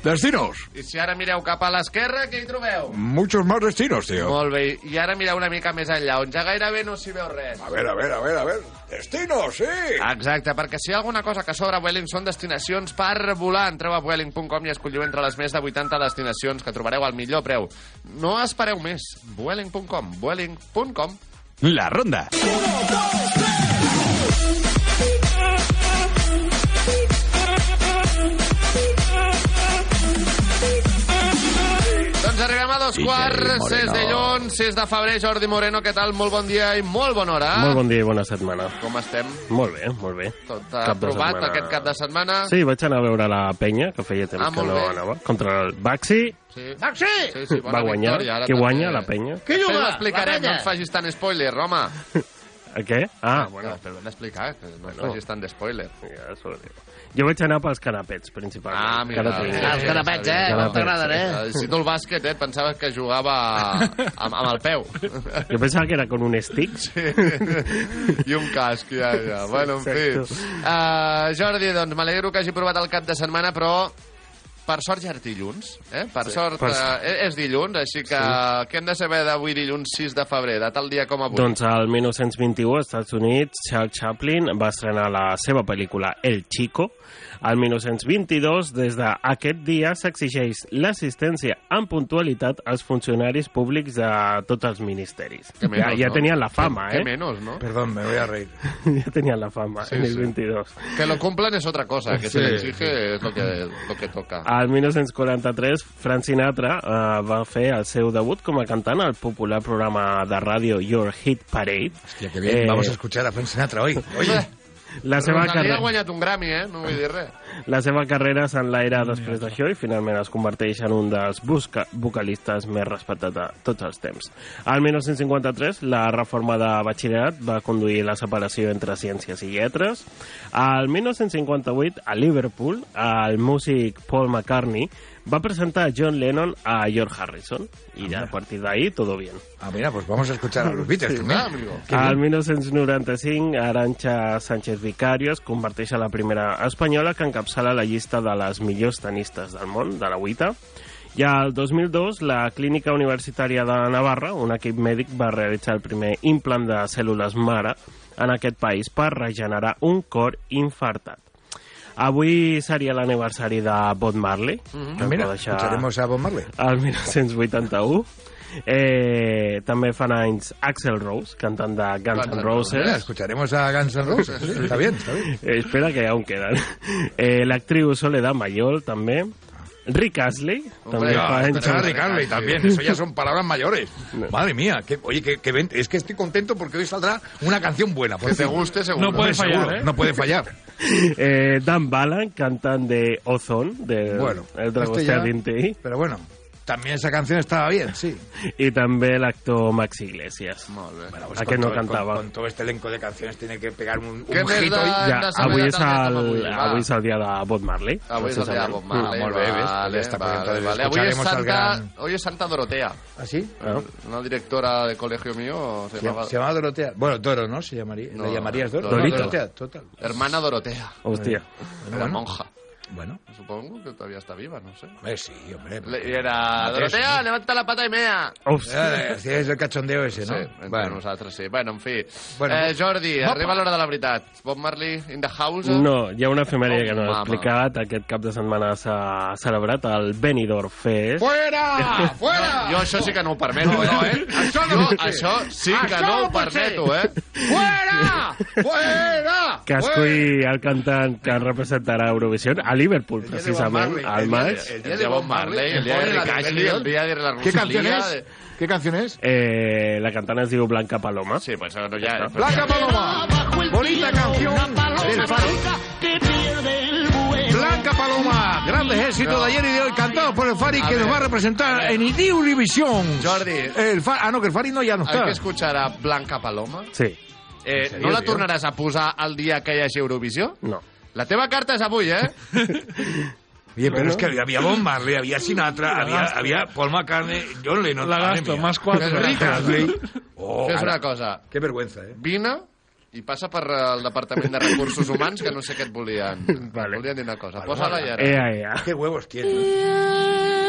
Destinos. I si ara mireu cap a l'esquerra, què hi trobeu? Muchos más destinos, tío. Molt bé. I ara mireu una mica més enllà, on ja gairebé no s'hi veu res. A veure, a veure, a veure, a veure. Destinos, sí! Exacte, perquè si hi ha alguna cosa que sobra a Vueling són destinacions per volar. Entreu a Vueling.com i escolliu entre les més de 80 destinacions que trobareu al millor preu. No espereu més. Vueling.com, Vueling.com. La ronda. 1, 2, 3! dos quarts, 6 de dilluns, 6 de febrer, Jordi Moreno, què tal? Molt bon dia i molt bona hora. Molt bon dia i bona setmana. Com estem? Molt bé, molt bé. Tot aprovat setmana... aquest cap de setmana? Sí, vaig anar a veure la penya, que feia temps ah, que no bé. anava, contra el Baxi. Sí. Baxi! Sí, sí, Va guanyar, victòria, que guanya també... la penya. Qui juga? Després ho explicarem, no ens facis tant spoiler, home. A què? Ah, bueno. Però hem d'explicar, que no Bueno. facis tant d'espoiler. Ja, ho. Jo vaig anar pels canapets, principalment. Ah, mira. Ara tinc- Ah, els canapets, eh? Canapets, T'agraden, sí. eh? Si tu el bàsquet, eh? et pensaves que jugava amb, amb el peu. Jo pensava que era con un stick. Sí. I un casc, ja, ja. Bueno, en fi. Uh, Jordi, doncs m'alegro que hagi provat el cap de setmana, però per sort ja és dilluns, eh? Per Sí. sort Per- eh, és dilluns, així que Sí. què hem de saber d'avui dilluns 6 de febrer, de tal dia com avui? Doncs al 1921, als Estats Units, Charles Chaplin va estrenar la seva pel·lícula El Chico. Al 1922, des d'aquest dia, s'exigeix l'assistència en puntualitat als funcionaris públics de tots els ministeris. Que menos, ja, ja no? tenien la fama, Que eh? menos, ¿no? Perdón, me voy a reír. ja tenien la fama Sí, en el sí. 22. Que lo cumplan es otra cosa, que Sí. se le exige es lo que, lo que toca. Al 1943, Frank Sinatra eh, va fer el seu debut com a cantant al popular programa de ràdio Your Hit Parade. Hostia, qué bien. Vamos a escuchar a Frank Sinatra hoy. Oye. La seva, Rosalía ha carrera, guanyat un Grammy, eh? No vull dir res. la seva carrera s'enlaira després d'això i finalment es converteix en un dels busca, vocalistes més respectats de tots els temps. Al 1953, la reforma de batxillerat va conduir la separació entre ciències i lletres. Al 1958, a Liverpool, el músic Paul McCartney va presentar a John Lennon a George Harrison y ya a partir de ahí todo bien. Ah, mira, pues vamos a escuchar a los Beatles también. Qué Al bien. 1995, Arancha Sánchez Vicario es converteix en la primera espanyola que encapçala la llista de les millors tenistes del món, de la UITA. I al 2002, la Clínica Universitària de Navarra, un equip mèdic, va realitzar el primer implant de cèl·lules mare en aquest país per regenerar un cor infartat. Avui seria l'aniversari de Bob Marley. Que ens Mira, va deixar escucharemos a Bob Marley. El 1981. Eh, també fan anys Axel Rose, cantant de Guns N' Roses. Mira, escucharemos a Guns N' Roses. Sí, está bien, está bien. Eh, espera que aún quedan. Eh, L'actriu Soledad Mayol, també. Rick Astley, també No, fa anys... escuchar a Rick Astley también, eso ya son palabras mayores. Madre mía, que, oye, que, que ven- es que estoy contento porque hoy saldrá una canción buena. por Que te guste, seguro. No puede fallar, ¿eh? No puede fallar. Eh, Dan Balan, cantant de Ozone, de Bueno, El Dragó este. Pero bueno, también esa canción estaba bien, sí. I també l'actor Max Iglesias. Molt bé. Bueno, pues Aquest con no cantava. Con, con todo este elenco de canciones tiene que pegar un, un Què més hit de- hoy. Ja, hem de saber avui de és, targeta el, avui, va. avui és el dia de Bob Marley. Avui és el dia de Bob. Marley. Ah, molt bé, ves, vale, ja està, pues vale, entonces vale. Avui és escucharemos al Santa, gran- hoy es Santa Dorotea. ¿Ah, sí? Una directora de colegio mío se Se, llamaba... se llama Dorotea. Bueno, Doro, ¿no? Se llamaría. No, ¿Le llamarías Doro? Dorito. Dorotea, total. Hermana Dorotea. Bueno. monja. Bueno, Supongo que todavía está viva, no sé. hombre, sí, hombre. Le- y era... Dorotea, ¿no? levanta la pata y mea. Eh, sí, és el cachondeo ese, no? Sí, bueno, nosaltres sí. Bueno, en fi. Bueno, eh, Jordi, Bob- arriba l'hora de la veritat. Bob Marley in the house. No, hi ha una efemèria que no he Oh, explicat. Aquest cap de setmana s'ha celebrat el Benidorm Fest. Fuera! Fuera! Jo això sí que no ho permeto, eh? eh? Això no jo, això sí que Això no no ho permeto, eh? Fuera! Fuera! que escull el cantant que representarà Eurovisió Liverpool, precisament, Marley, al de- el día de Bob Marley, el día de el día de la ¿Qué canción es? ¿Qué canción es? Eh, la cantant es diu Blanca Paloma. Sí, pues no, ya... Blanca Paloma. Bonita canción del Fari. Blanca Paloma, grandes éxitos de ayer y de hoy, cantados por el Fari, A que ver, nos va a representar en Univisión. Jordi. El Fa- ah, no, que el Fari no, ya no Hay está. que escuchar a Blanca Paloma. Sí. Eh, serio, no la tornaràs a posar el dia que hi hagi Eurovisió? No. La teva carta és avui, eh? Oye, pero es que había Bob Marley, había Sinatra, había, había Paul McCartney, John Lennon. La madre gasto, mía. más cuatro. Astley. Oh, Fes ara. una cosa. Qué vergüenza, eh. Vine i passa per el Departament de Recursos Humans, que no sé què et volien. Vale. Et volien dir una cosa. Posa-la i ara. Ea, ea. Qué huevos tiene. ¿no?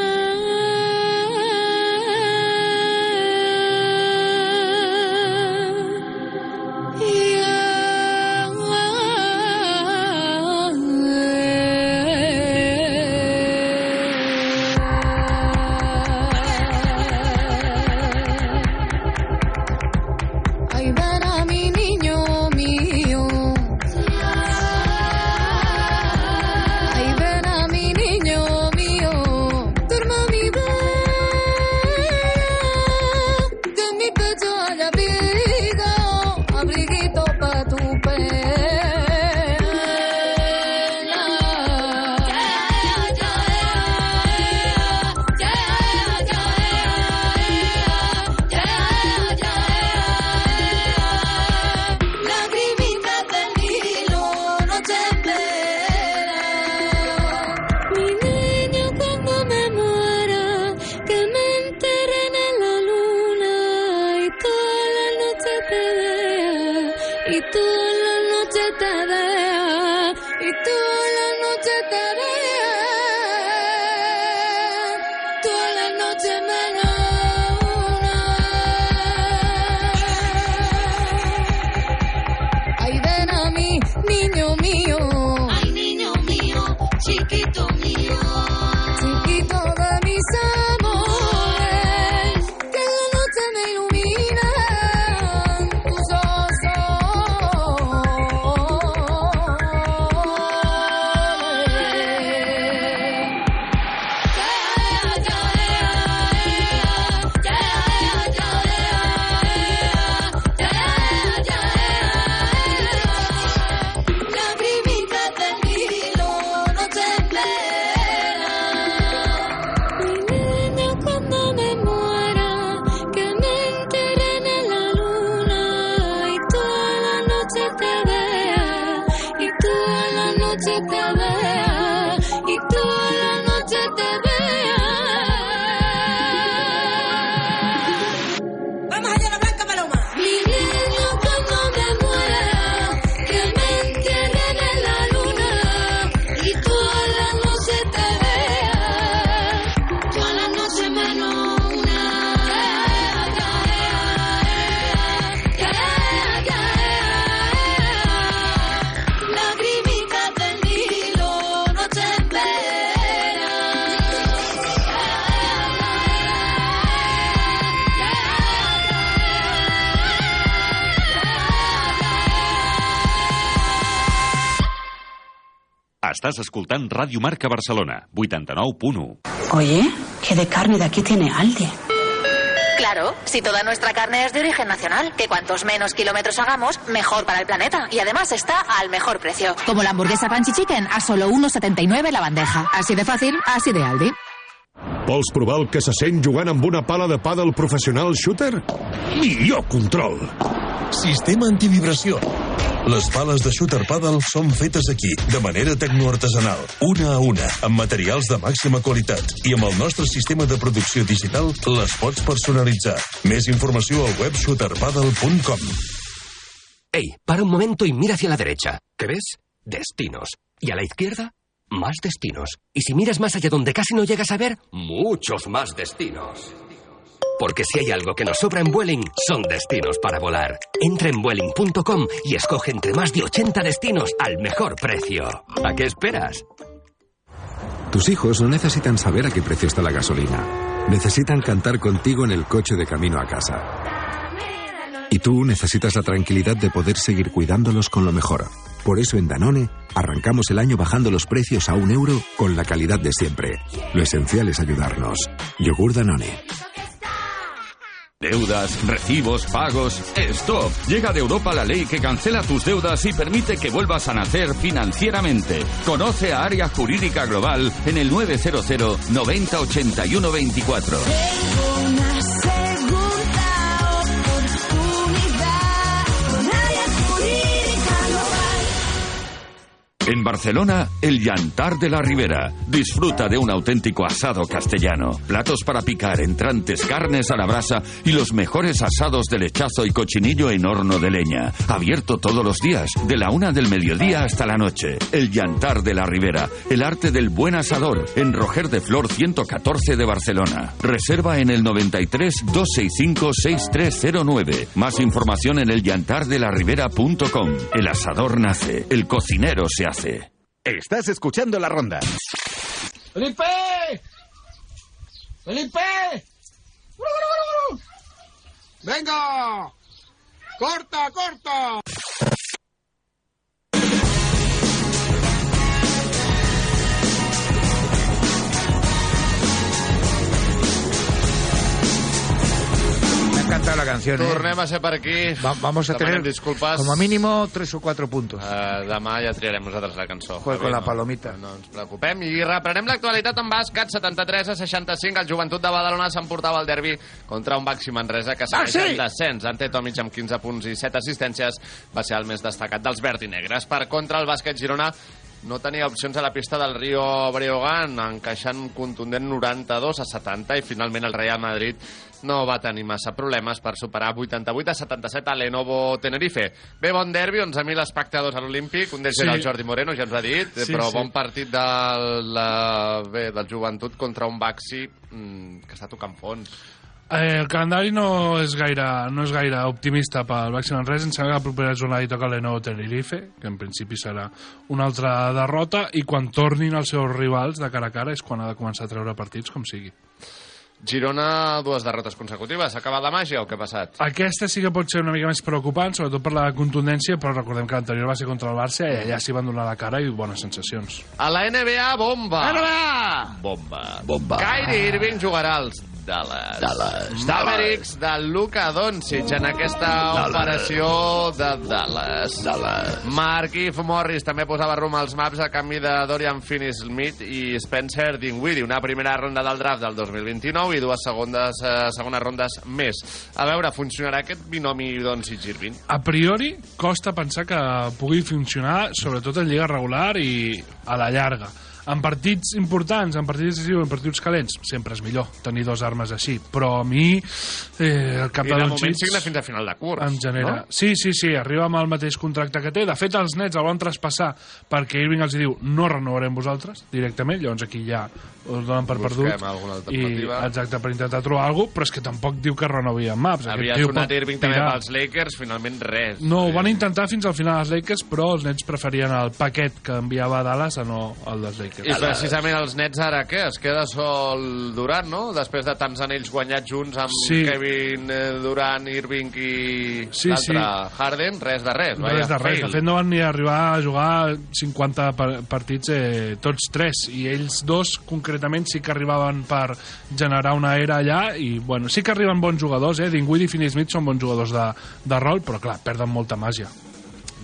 Estàs escoltant Ràdio Marca Barcelona, 89.1. Oye, ¿qué de carne de aquí tiene Aldi? Claro, si toda nuestra carne es de origen nacional, que cuantos menos kilómetros hagamos, mejor para el planeta. Y además está al mejor precio. Como la hamburguesa Panchi Chicken a solo 1,79 la bandeja. Así de fácil, así de Aldi. Vols provar el que se sent jugant amb una pala de pàdel professional shooter? Millor control. Sistema antivibració. Les pales de shooter paddle són fetes aquí, de manera tecnoartesanal, una a una, amb materials de màxima qualitat. I amb el nostre sistema de producció digital les pots personalitzar. Més informació al web shooterpaddle.com. Ey, para un momento y mira hacia la derecha. ¿Qué ves? Destinos. Y a la izquierda, más destinos. Y si miras más allá donde casi no llegas a ver, muchos más destinos. Porque si hay algo que nos sobra en Vueling, son destinos para volar. Entra en Vueling.com y escoge entre más de 80 destinos al mejor precio. ¿A qué esperas? Tus hijos no necesitan saber a qué precio está la gasolina. Necesitan cantar contigo en el coche de camino a casa. Y tú necesitas la tranquilidad de poder seguir cuidándolos con lo mejor. Por eso en Danone arrancamos el año bajando los precios a un euro con la calidad de siempre. Lo esencial es ayudarnos. Yogur Danone. Deudas, recibos, pagos. ¡Stop! Llega de Europa la ley que cancela tus deudas y permite que vuelvas a nacer financieramente. Conoce a Área Jurídica Global en el 900 90 81 24. En Barcelona, el Llantar de la Ribera. Disfruta de un auténtico asado castellano. Platos para picar, entrantes, carnes a la brasa y los mejores asados de lechazo y cochinillo en horno de leña. Abierto todos los días, de la una del mediodía hasta la noche. El Llantar de la Ribera. El arte del buen asador. En Roger de Flor 114 de Barcelona. Reserva en el 93 265 6309. Más información en el llantardelaribera.com. El asador nace. El cocinero se hace. Estás escuchando la ronda. ¡Felipe! ¡Felipe! ¡Venga! ¡Corta, corta! Encantado la canción. ¿eh? Tornem a ser per aquí. Va- vamos a Demanem tener disculpes. como mínimo tres o cuatro puntos. Uh, demà ja triarem nosaltres la cançó. Javi, con la no- palomita. No ens preocupem. I reprenem l'actualitat en bàsquet. 73 a 65. El joventut de Badalona s'emportava el derbi contra un Baxi Manresa que segueix Ah, sí? en descens. Ante Tomic amb 15 punts i 7 assistències va ser el més destacat dels verd i negres. Per contra, el bàsquet Girona no tenia opcions a la pista del Rio Breogán, encaixant un contundent 92 a 70 i finalment el Real Madrid no va tenir massa problemes per superar 88 a 77 a Lenovo Tenerife. Bé, bon derbi, 11.000 espectadors a l'Olímpic, un d'ells Sí. era el Jordi Moreno, ja ens ha dit, Sí, però sí. bon partit del, la, bé, del joventut contra un Baxi mm, que està tocant fons. Eh, el calendari no és gaire, no és gaire optimista pel Baxi Manresa. Em sembla que la propera jornada hi toca l'Enovo Tenerife, que en principi serà una altra derrota, i quan tornin els seus rivals de cara a cara és quan ha de començar a treure partits, com sigui. Girona, dues derrotes consecutives. S'ha acabat la màgia o què ha passat? Aquesta sí que pot ser una mica més preocupant, sobretot per la contundència, però recordem que l'anterior va ser contra el Barça i allà s'hi van donar la cara i bones sensacions. A la NBA, bomba! NBA! Bomba. Bomba. Kyrie Irving jugarà als Dallas. Dallas. Mavericks de Luka Doncic en aquesta Dallas. operació de Dallas. Dallas. Markif Morris també posava rum als maps a canvi de Dorian Finney-Smith i Spencer Dinwiddie. Una primera ronda del draft del 2029 i dues segundes, eh, segones rondes més. A veure, funcionarà aquest binomi Doncic-Irving? A priori, costa pensar que pugui funcionar, sobretot en lliga regular i a la llarga. En partits importants, en partits decisius, en partits calents, sempre és millor tenir dos armes així. Però a mi, eh, el cap I de Doncic... signa fins a final de curs. em genera... No? Sí, sí, sí, arriba amb el mateix contracte que té. De fet, els nets el van traspassar perquè Irving els diu no renovarem vosaltres directament, llavors aquí ja us donen per Busquem perdut. alguna I, alternativa. exacte, per intentar trobar alguna cosa, però és que tampoc diu que renovi amb Maps. Havia sonat Irving també tirar. pels Lakers, finalment res. No, ho van intentar fins al final els Lakers, però els nets preferien el paquet que enviava a Dallas a no el dels Lakers. I precisament els nets ara què? Es queda sol Durant, no? Després de tants anells guanyats junts amb Sí. Kevin eh, Durant, Irving i Sí, l'altre sí. Harden, res de res. Res de res. fail. De fet, no van ni arribar a jugar 50 par- partits eh, tots tres. I ells dos, concretament, sí que arribaven per generar una era allà. I, bueno, sí que arriben bons jugadors, eh? Dinwiddie i Finney-Smith són bons jugadors de, de rol, però, clar, perden molta màgia.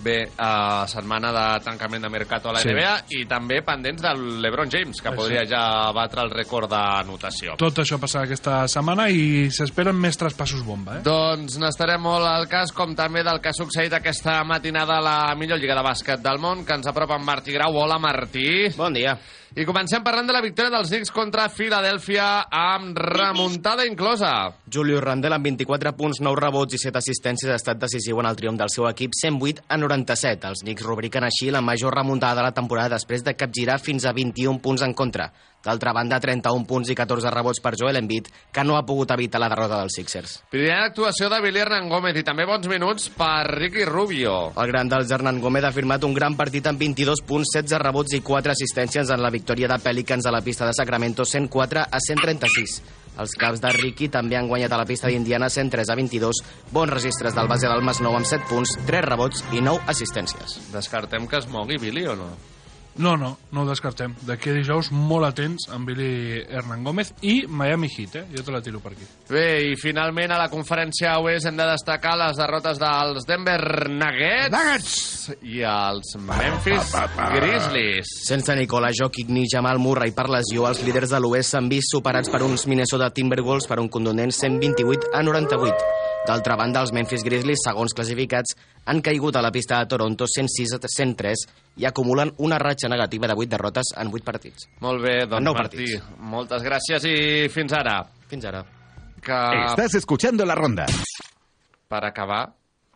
Bé, uh, setmana de tancament de mercat a la Sí. NBA i també pendents del LeBron James, que Exacte. podria ja batre el rècord d'anotació. Tot això passarà aquesta setmana i s'esperen més traspassos bomba, eh? Doncs n'estarem molt al cas, com també del que ha succeït aquesta matinada a la millor lliga de bàsquet del món, que ens apropa en Martí Grau. Hola, Martí. Bon dia. I comencem parlant de la victòria dels Knicks contra Filadèlfia amb remuntada inclosa. Julius Randle amb 24 punts, 9 rebots i 7 assistències ha estat decisiu en el triomf del seu equip 108 a 97. Els Knicks rubriquen així la major remuntada de la temporada després de capgirar fins a 21 punts en contra. D'altra banda, 31 punts i 14 rebots per Joel Embiid, que no ha pogut evitar la derrota dels Sixers. Primera actuació de Billy Hernán Gómez i també bons minuts per Ricky Rubio. El gran dels Hernán Gómez ha firmat un gran partit amb 22 punts, 16 rebots i 4 assistències en la victòria de Pelicans a la pista de Sacramento 104 a 136. Els caps de Ricky també han guanyat a la pista d'Indiana 103 a 22. Bons registres del base del Masnou amb 7 punts, 3 rebots i 9 assistències. Descartem que es mogui Billy o no? No, no, no ho descartem. D'aquí a dijous, molt atents amb Billy Hernán Gómez i Miami Heat, eh? Jo te la tiro per aquí. Bé, i finalment a la conferència oest hem de destacar les derrotes dels Denver Nuggets, Nuggets. i els Memphis Grizzlies. Sense Nicola Jokic ni Jamal Murray per lesió, els líders de l'Oest s'han vist superats per uns Minnesota Timberwolves per un contundent 128 a 98. D'altra banda, els Memphis Grizzlies, segons classificats, han caigut a la pista de Toronto 106 a 103 i acumulen una ratxa negativa de 8 derrotes en 8 partits. Molt bé, doncs Martí, partits. moltes gràcies i fins ara. Fins ara. Que Estás escuchando la ronda. per acabar,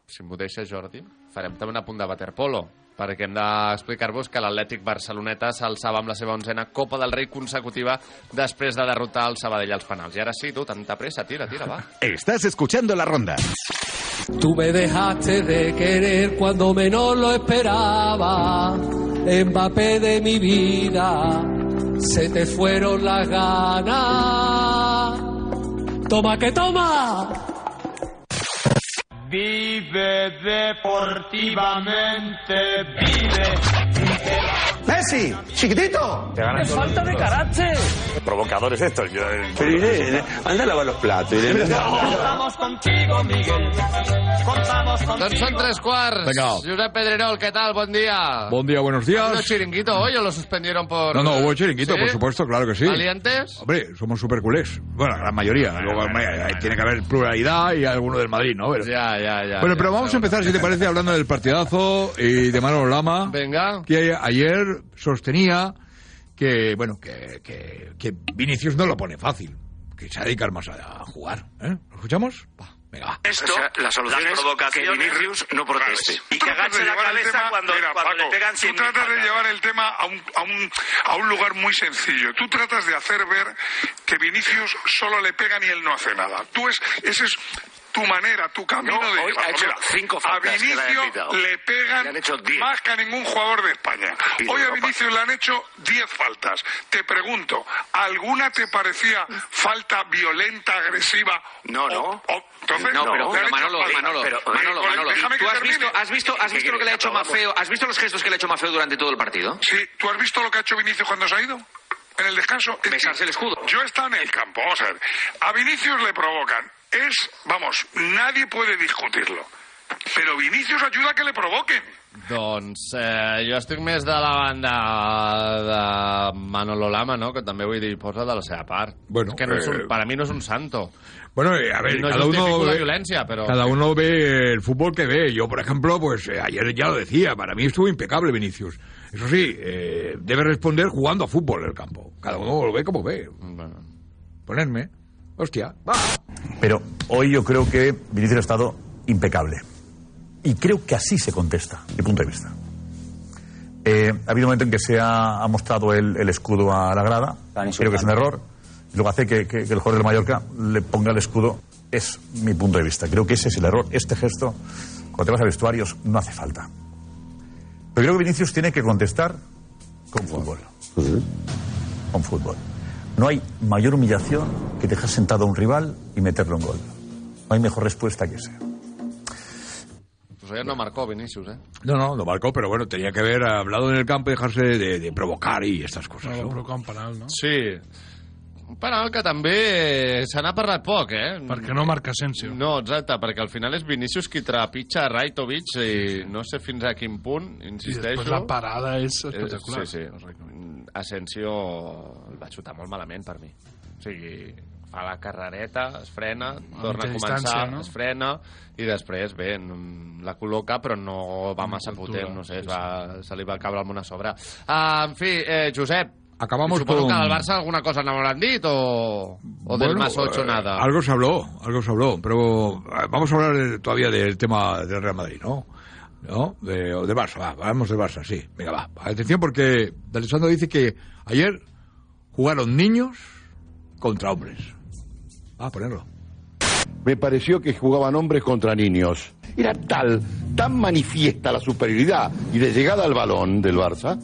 si m'ho deixa Jordi, farem també un apunt de waterpolo perquè hem d'explicar-vos que l'Atlètic Barceloneta s'alçava amb la seva onzena Copa del Rei consecutiva després de derrotar el Sabadell als penals. I ara sí, tu, tanta pressa, tira, tira, va. Estás escuchando la ronda. Tú me dejaste de querer cuando menos lo esperaba. Mbappé de mi vida, se te fueron las ganas. Toma que toma. Vive deportivamente, vive. Messi, chiquitito. ¡Qué falta de carácter! Provocadores estos. Yo, pero Irene, anda a lavar los platos, Irene. Contamos contigo, Miguel. Contamos contigo. Doncs són tres quarts. Venga. Josep Pedrerol, ¿qué tal? Buen día. Buen día, buenos días. ¿No chiringuito hoy o lo suspendieron por...? No, no, hubo chiringuito, ¿Sí? por supuesto, claro que sí. ¿Valientes? Hombre, somos super culés. Bueno, la gran mayoría. Luego hombre, eh, tiene que haber pluralidad y alguno del Madrid, ¿no? Pero- Ya, ya, ya. bueno, ya, pero vamos a empezar, si te parece, hablando del partidazo y de Manolo Lama. Venga. Que ayer sostenía que, bueno, que, que, que Vinicius no lo pone fácil. Que se ha de dedicar más a, a jugar. ¿eh? ¿Lo escuchamos? Va, venga, va. Esto, la solución es que Vinicius no proteste. Y que agache la cabeza tema- cuando, mira, cuando Paco, le pegan Tú tratas de llevar el tema a un, a, un, a un lugar muy sencillo. Tú tratas de hacer ver que Vinicius solo le pegan y él no hace nada. Tú es, ese es tu manera, tu camino No, de hoy ha hecho cinco a faltas que le pegan Le han hecho diez. más que a ningún jugador de España. Hoy a. Vinicius le han hecho 10 faltas. Te pregunto, ¿alguna te parecía falta violenta, agresiva? No, no. O- o- entonces, No, pero- pero Manolo. Manolo, Pero, Manolo, eh, Manolo, ¿tú has visto- has visto- has visto lo que le ha hecho. Maffeo? ¿Has visto los gestos que le ha hecho Maffeo durante todo el partido? Sí, ¿tú has visto lo que ha hecho Vinicius cuando se ha ido? en el descanso. Besarse el escudo. Yo he estado en el campo. A Vinicius le provocan. Es, vamos, nadie puede discutirlo. Pero Vinicius ayuda a que le provoquen. Doncs eh, jo estic més de la banda de Manolo Lama, no? que també vull dir, posa de la seva part. Bueno, que no és un, eh, para mí no és un santo. Bueno, eh, a ver, no cada uno la ve- violencia, pero... Cada uno ve el fútbol que ve. Yo, por ejemplo, pues eh, ayer ya lo decía, para mí estuvo impecable Vinicius. Eso sí, eh, debe responder jugando a fútbol en el campo. Cada uno lo ve como ve. Ponerme. Hostia, va. Pero hoy yo creo que Vinicius ha estado impecable. Y creo que así se contesta, mi punto de vista. Eh, ha habido un momento en que se ha, ha mostrado el, el escudo a la grada. Creo que es un error. Hace que, que- que el jugador del Mallorca le ponga el escudo. Es mi punto de vista. Creo que ese es el error. Este gesto, cuando te vas a vestuarios, no hace falta. Pero creo que Vinicius tiene que contestar con fútbol. Con fútbol. No hay mayor humillación que dejar sentado a un rival y meterlo en gol. No hay mejor respuesta que esa. Pues ayer no marcó Vinicius, ¿eh? No, no, lo marcó, pero bueno, tenía que haber hablado en el campo y dejarse de, de provocar y estas cosas. No, ¿no? provocar un penal, no? Sí. Un penal que també se n'ha parlat poc, eh? Perquè no marca Asensio. No, exacte, perquè al final és Vinicius qui trepitja Raitovic i no sé fins a quin punt, I insisteixo... després la parada és espectacular. Eh, sí, sí. Asensio el va xutar molt malament per mi. O sigui, fa la carrereta, es frena, torna a començar, no? es frena i després, bé, la col·loca però no va massa potent, no sé, es va, se li va caure el món a sobre. Uh, en fi, eh, Josep, Acabamos suposo con- que del Barça alguna cosa no m'hauran dit o, o del más 8 eh, nada. Algo se habló, algo se habló, pero eh, vamos a hablar todavía del tema del Real Madrid, ¿no? ¿No? De, o del Barça, va, hablamos del Barça, sí. Venga, va. Atención porque Alessandro dice que ayer jugaron niños contra hombres. Va a ponerlo. Me pareció que jugaban hombres contra niños. Era tal, tan manifiesta la superioridad y de llegada al balón del Barça.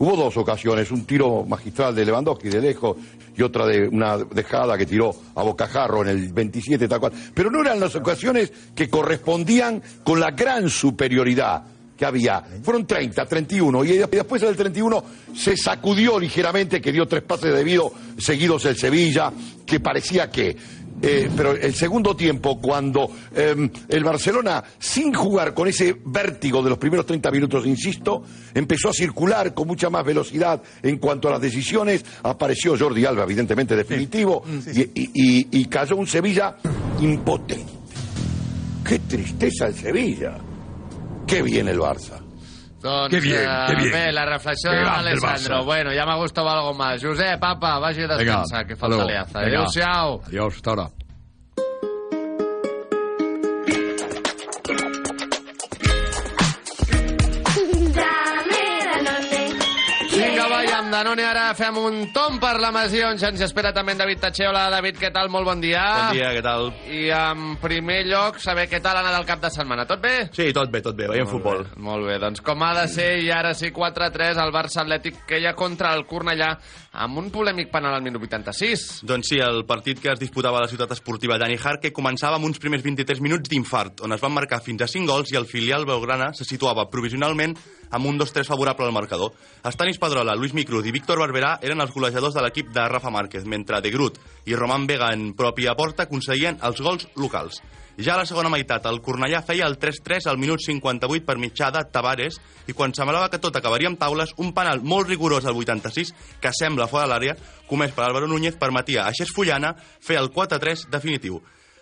Hubo dos ocasiones, un tiro magistral de Lewandowski de lejos y otra de una dejada que tiró a bocajarro en el 27 tal cual. Pero no eran las ocasiones que correspondían con la gran superioridad que había. Fueron 30, 31 y después del 31 se sacudió ligeramente que dio tres pases debido seguidos el Sevilla, que parecía que eh, pero el segundo tiempo, cuando eh, el Barcelona, sin jugar con ese vértigo de los primeros 30 minutos, insisto, empezó a circular con mucha más velocidad en cuanto a las decisiones, apareció Jordi Alba, evidentemente definitivo, y, y- y- y cayó un Sevilla impotente. Qué tristeza el Sevilla. Qué bien el Barça. Doncs, Que bien, eh, que bien. bé, la reflexió de l'Alessandro. Bueno, ja me gustava algo más. Josep, papa, vagi a descansar, que falta. Venga. Adéu-siau. Adiós, hasta ahora. Danone ara fem un tom per la ja ens espera també en David Tacheo. Hola, David, què tal? Molt bon dia. Bon dia, què tal? I en primer lloc, saber què tal ha anat el cap de setmana. Tot bé? Sí, tot bé, tot bé, veiem futbol. Bé, molt bé, doncs com ha de ser, i ara sí 4-3, el Barça Atlètic que ja contra el Cornellà amb un polèmic penal al minut 86. Doncs sí, el partit que es disputava a la ciutat esportiva Dani Jarque començava amb uns primers 23 minuts d'infart, on es van marcar fins a 5 gols i el filial Belgrana se situava provisionalment amb un 2-3 favorable al marcador. Estanis Pedrola, Luis Micruz i Víctor Barberà eren els golejadors de l'equip de Rafa Márquez, mentre De Groot i Román Vega en pròpia porta aconseguien els gols locals. Ja a la segona meitat, el Cornellà feia el 3-3 al minut 58 per mitjà de Tavares i quan semblava que tot acabaria amb taules, un penal molt rigorós al 86, que sembla fora de l'àrea, comès per Álvaro Núñez, permetia a Xes Fullana fer el 4-3 definitiu.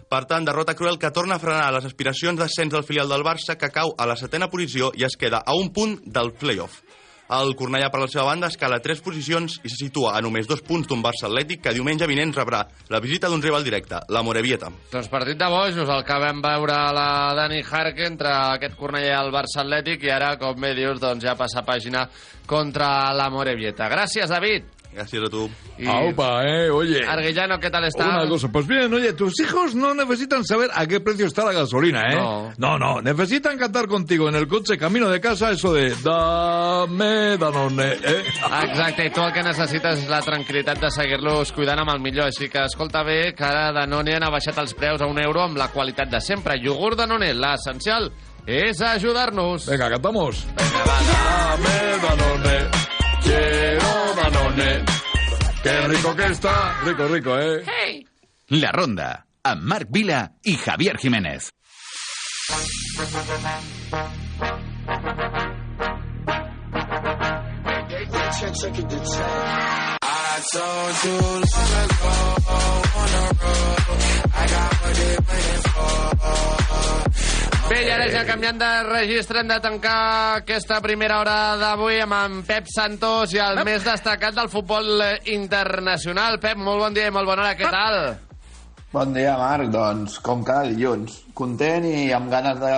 Per tant, derrota cruel que torna a frenar les aspiracions d'ascens del filial del Barça, que cau a la setena posició i es queda a un punt del play-off. El Cornellà, per la seva banda, escala tres posicions i se situa a només dos punts d'un Barça Atlètic que diumenge vinent rebrà la visita d'un rival directe, la Morevieta. Doncs partit de bojos, el que vam veure la Dani Jarque entre aquest Cornellà i el Barça Atlètic i ara, com bé dius, doncs ja passa pàgina contra la Morevieta. Gràcies, David. Gracias a tú. Y- Aupa, eh, oye. Arguillano, ¿qué tal está? Una cosa, pues bien, oye, tus hijos no necesitan saber a qué precio está la gasolina, ¿eh? No. no, no, necesitan cantar contigo en el coche camino de casa eso de dame Danone, ¿eh? Exacte, i tu el que necessites és la tranquil·litat de seguir-los cuidant amb el millor. Així que escolta bé que ara Danone han baixat els preus a un euro amb la qualitat de sempre. Iogurt Danone, l'essencial és ajudar-nos. Venga, cantamos. Vinga, va, Dame Danone, quiero Danone. Qué rico que está. Rico, rico, eh. La Ronda, amb Marc Vila i Javier Jiménez. I told you long ago on the road, I got what they waiting for. Bé, i ara ja canviant de registre hem de tancar aquesta primera hora d'avui amb en Pep Santos i el més destacat del futbol internacional. Pep, molt bon dia i molt bona hora, què tal? Bon dia, Marc. Doncs, com cada dilluns, content i amb ganes de,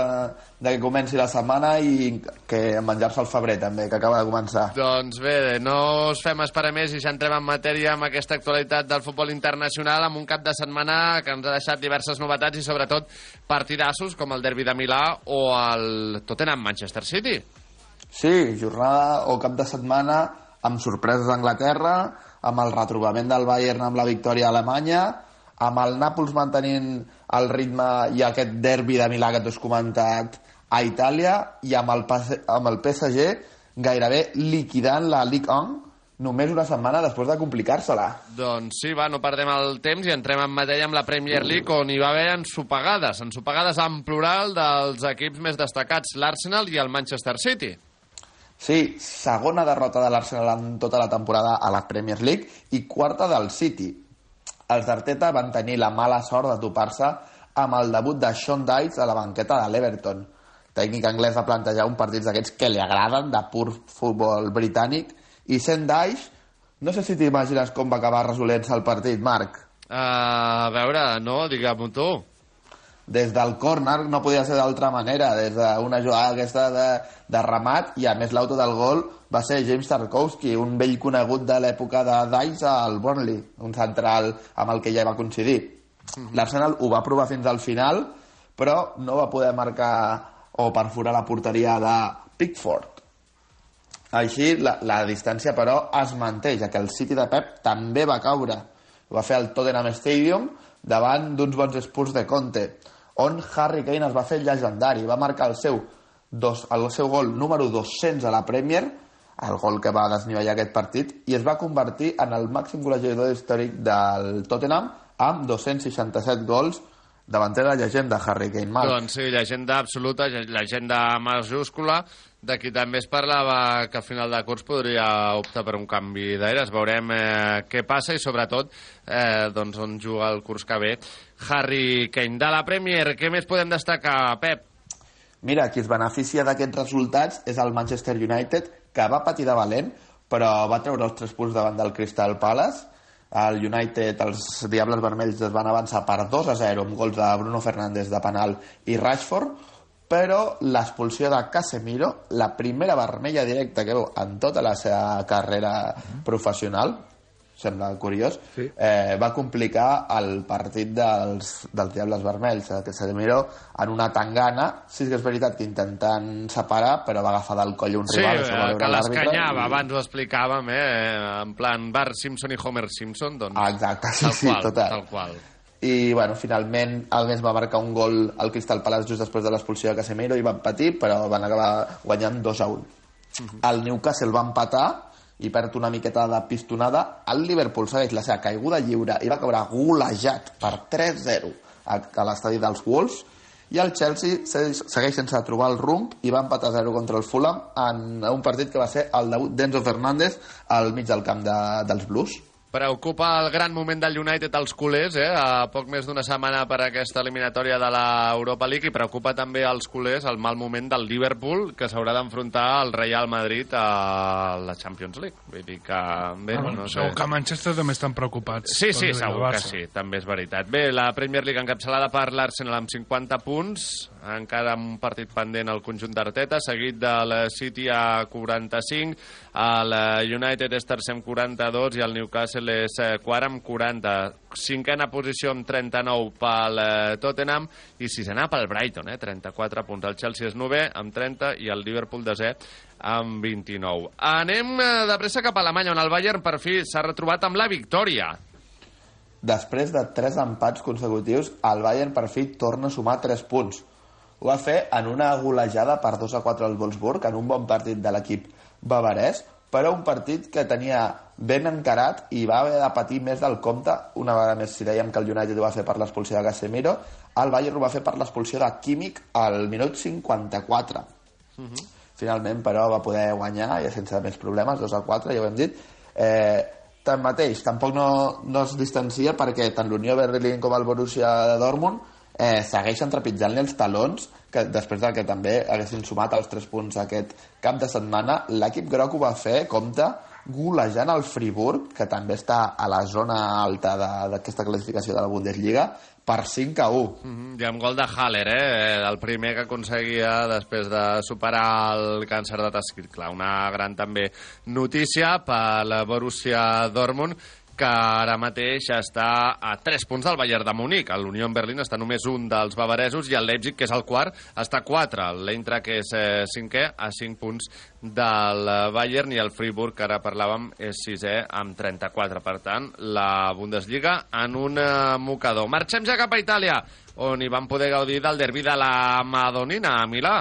de que comenci la setmana i que menjar-se el febrer, també, que acaba de començar. Doncs bé, no us fem esperar més i ja entrem en matèria amb aquesta actualitat del futbol internacional amb un cap de setmana que ens ha deixat diverses novetats i sobretot partidassos com el derbi de Milà o el Tottenham-Manchester City. Sí, jornada o cap de setmana amb sorpreses a Anglaterra, amb el retrobament del Bayern amb la victòria a Alemanya, amb el Nàpols mantenint el ritme i aquest derbi de Milà que t'has comentat a Itàlia i amb el, amb el PSG gairebé liquidant la Ligue 1 només una setmana després de complicar-se-la. Doncs sí, va, no perdem el temps i entrem en matèria amb la Premier League on hi va haver ensopegades, ensopegades en plural dels equips més destacats, l'Arsenal i el Manchester City. Sí, segona derrota de l'Arsenal en tota la temporada a la Premier League i quarta del City. Els d'Arteta van tenir la mala sort de topar-se amb el debut de Sean Dyche a la banqueta de l'Everton. Tècnic anglès va plantejar un partit d'aquests que li agraden, de pur futbol britànic, i sent Dyche, no sé si t'imagines com va acabar resolent-se el partit, Marc. Uh, a veure, no, digue'm tu. Des del córner no podia ser d'altra manera, des d'una jugada aquesta de, de remat, i a més l'auto del gol va ser James Tarkowski, un vell conegut de l'època de Dice al Burnley, un central amb el que ja va coincidir. L'Arsenal ho va provar fins al final, però no va poder marcar o perforar la porteria de Pickford. Així, la, la distància, però, es manté, ja que el City de Pep també va caure. Ho va fer al Tottenham Stadium davant d'uns bons espurs de Conte, on Harry Kane es va fer llegendari. Va marcar el seu, dos, el seu gol número 200 a la Premier, el gol que va desnivellar aquest partit, i es va convertir en el màxim golejador històric del Tottenham amb 267 gols davanter de la llegenda Harry Kane. Marc. Doncs sí, llegenda absoluta, lle- llegenda majúscula, de qui també es parlava que al final de curs podria optar per un canvi d'aires. Veurem eh, què passa i sobretot eh, doncs on juga el curs que ve Harry Kane. De la Premier, què més podem destacar, Pep? Mira, qui es beneficia d'aquests resultats és el Manchester United, que va patir de valent, però va treure els tres punts davant del Crystal Palace. El United, els Diables Vermells es van avançar per 2 a 0 amb gols de Bruno Fernández de penal i Rashford, però l'expulsió de Casemiro, la primera vermella directa que veu en tota la seva carrera professional, sembla curiós, sí. eh, va complicar el partit dels, dels Diables Vermells, eh, que Casemiro en una tangana, sí que és veritat que intentant separar, però va agafar del coll un Sí, rival, va eh, que l'escanyava, i- abans ho explicàvem, eh, en plan Bart Simpson i Homer Simpson, doncs... Ah, exacte, sí, tal sí, qual, total. Tal qual. I bueno, finalment el Mes va marcar un gol al Crystal Palace just després de l'expulsió de Casemiro i van patir, però van acabar guanyant 2 a 1. El Newcastle va empatar i perd una miqueta de pistonada. El Liverpool segueix la seva caiguda lliure i va caure golejat per 3-0 a, a l'estadi dels Wolves i el Chelsea segueix, segueix sense trobar el rumb i va empatar 0 contra el Fulham en un partit que va ser el debut d'Enzo Fernández al mig del camp de, dels Blues. Preocupa el gran moment del United als culers, eh? a poc més d'una setmana per aquesta eliminatòria de l'Europa League, i preocupa també als culers el mal moment del Liverpool, que s'haurà d'enfrontar al Real Madrid a la Champions League. Vull dir que... Bé, Ah, no sé. Segur que a Manchester també estan preocupats. Sí, sí, segur que sí, també és veritat. Bé, la Premier League encapçalada per l'Arsenal amb 50 punts, encara amb un partit pendent al conjunt d'Arteta, seguit del City a 45, el United és tercer amb 42 i el Newcastle és eh, quart amb 40. Cinquena posició amb 39 pel eh, Tottenham i sisena pel Brighton, eh, 34 punts. El Chelsea és novè amb 30 i el Liverpool desè amb 29. Anem eh, de pressa cap a Alemanya, on el Bayern per fi s'ha retrobat amb la victòria. Després de tres empats consecutius, el Bayern per fi torna a sumar 3 punts. Ho va fer en una golejada per 2 a 4 al Wolfsburg, en un bon partit de l'equip bavarès, però un partit que tenia ben encarat i va haver de patir més del compte una vegada més si dèiem que el United ho va fer per l'expulsió de Casemiro el Bayern ho va fer per l'expulsió de Kimmich al minut 54 finalment però va poder guanyar i sense més problemes, 2 a 4 ja ho hem dit. Eh, tanmateix tampoc no, no es distancia perquè tant l'Unió Berlín com el Borussia de Dortmund eh, segueixen trepitjant-li els talons que després del que també haguessin sumat els 3 punts aquest cap de setmana l'equip groc ho va fer, compte golejant el Friburg, que també està a la zona alta d'aquesta classificació de la Bundesliga, per 5 a 1. Mhm, I amb gol de Haller, eh? el primer que aconseguia després de superar el càncer de tesquicle. Una gran també notícia per la Borussia Dortmund que ara mateix està a 3 punts del Bayern de Múnich. L'Unió en Berlín està només un dels bavaresos i el Leipzig, que és el quart, està a 4. L'Eintracht, que és eh, cinquè, a 5 punts del eh, Bayern i el Friburg, que ara parlàvem, és sisè amb 34. Per tant, la Bundesliga en un eh, mocador. Marxem ja cap a Itàlia, on hi van poder gaudir del derbi de la Madonina, a Milà.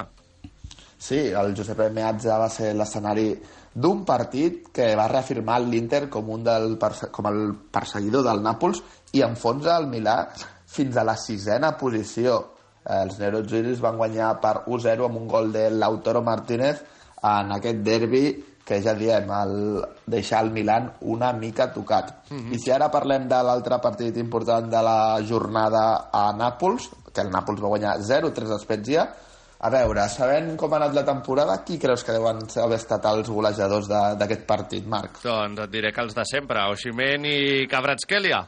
Sí, el Giuseppe Meazza va ser l'escenari d'un partit que va reafirmar l'Inter com, un del, com el perseguidor del Nàpols i enfonsa el Milà fins a la sisena posició. Eh, Els nerogiris van guanyar per 1-0 amb un gol de Lautaro Martínez en aquest derbi que ja diem, el, deixar el Milan una mica tocat. Mhm. I si ara parlem de l'altre partit important de la jornada a Nàpols, que el Nàpols va guanyar 0-3 a Spezia, a veure, sabent com ha anat la temporada, qui creus que deuen haver estat els golejadors d'aquest partit, Marc? Doncs et diré que els de sempre, Oximen i Cabratskelia.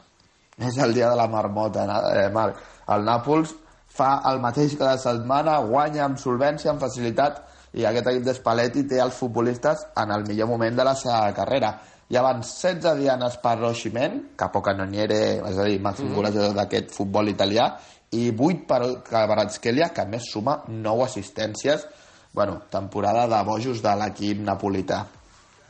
És el dia de la marmota, eh, Marc. El Nàpols fa el mateix cada setmana, guanya amb solvència, amb facilitat, i aquest equip d'Espalletti té els futbolistes en el millor moment de la seva carrera. Hi van 16 dianes per Oximen, Capocannoniere, és a dir, màxim mm. golejador d'aquest futbol italià, i 8 per Kvaratskhelia, que a més suma 9 assistències. Bueno, temporada de bojos de l'equip napolità.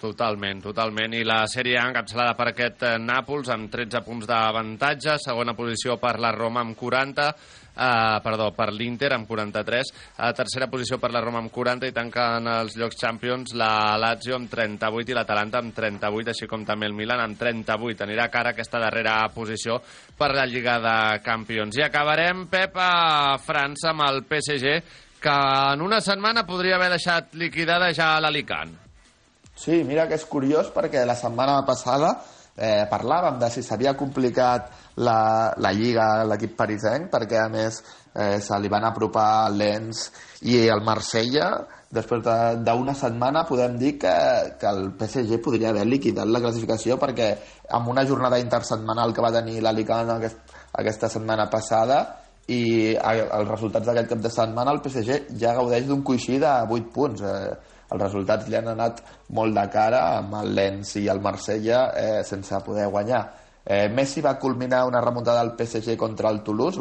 Totalment, totalment. I la sèrie A encapçalada per aquest eh, Nàpols amb 13 punts d'avantatge, segona posició per la Roma amb 40, eh, perdó, per l'Inter amb 43, eh, tercera posició per la Roma amb 40 i tanquen els llocs Champions la Lazio amb 38 i l'Atalanta amb 38, així com també el Milan amb 38. Anirà a cara aquesta darrera posició per la Lliga de Campions. I acabarem, Pep, a França amb el PSG, que en una setmana podria haver deixat liquidada ja l'Alicant. Sí, mira que és curiós perquè la setmana passada eh, parlàvem de si s'havia complicat la, la lliga l'equip parisenc perquè a més eh, se li van apropar l'Ens i el Marsella. Després de- d'una setmana podem dir que, que el PSG podria haver liquidat la classificació perquè amb una jornada intersetmanal que va tenir l'Alicant aquest, aquesta setmana passada i els resultats d'aquest cap de setmana el PSG ja gaudeix d'un coixí de 8 punts. Eh, els resultats li han anat molt de cara amb el Lens i el Marsella eh, sense poder guanyar. Eh, Messi va culminar una remuntada del PSG contra el Toulouse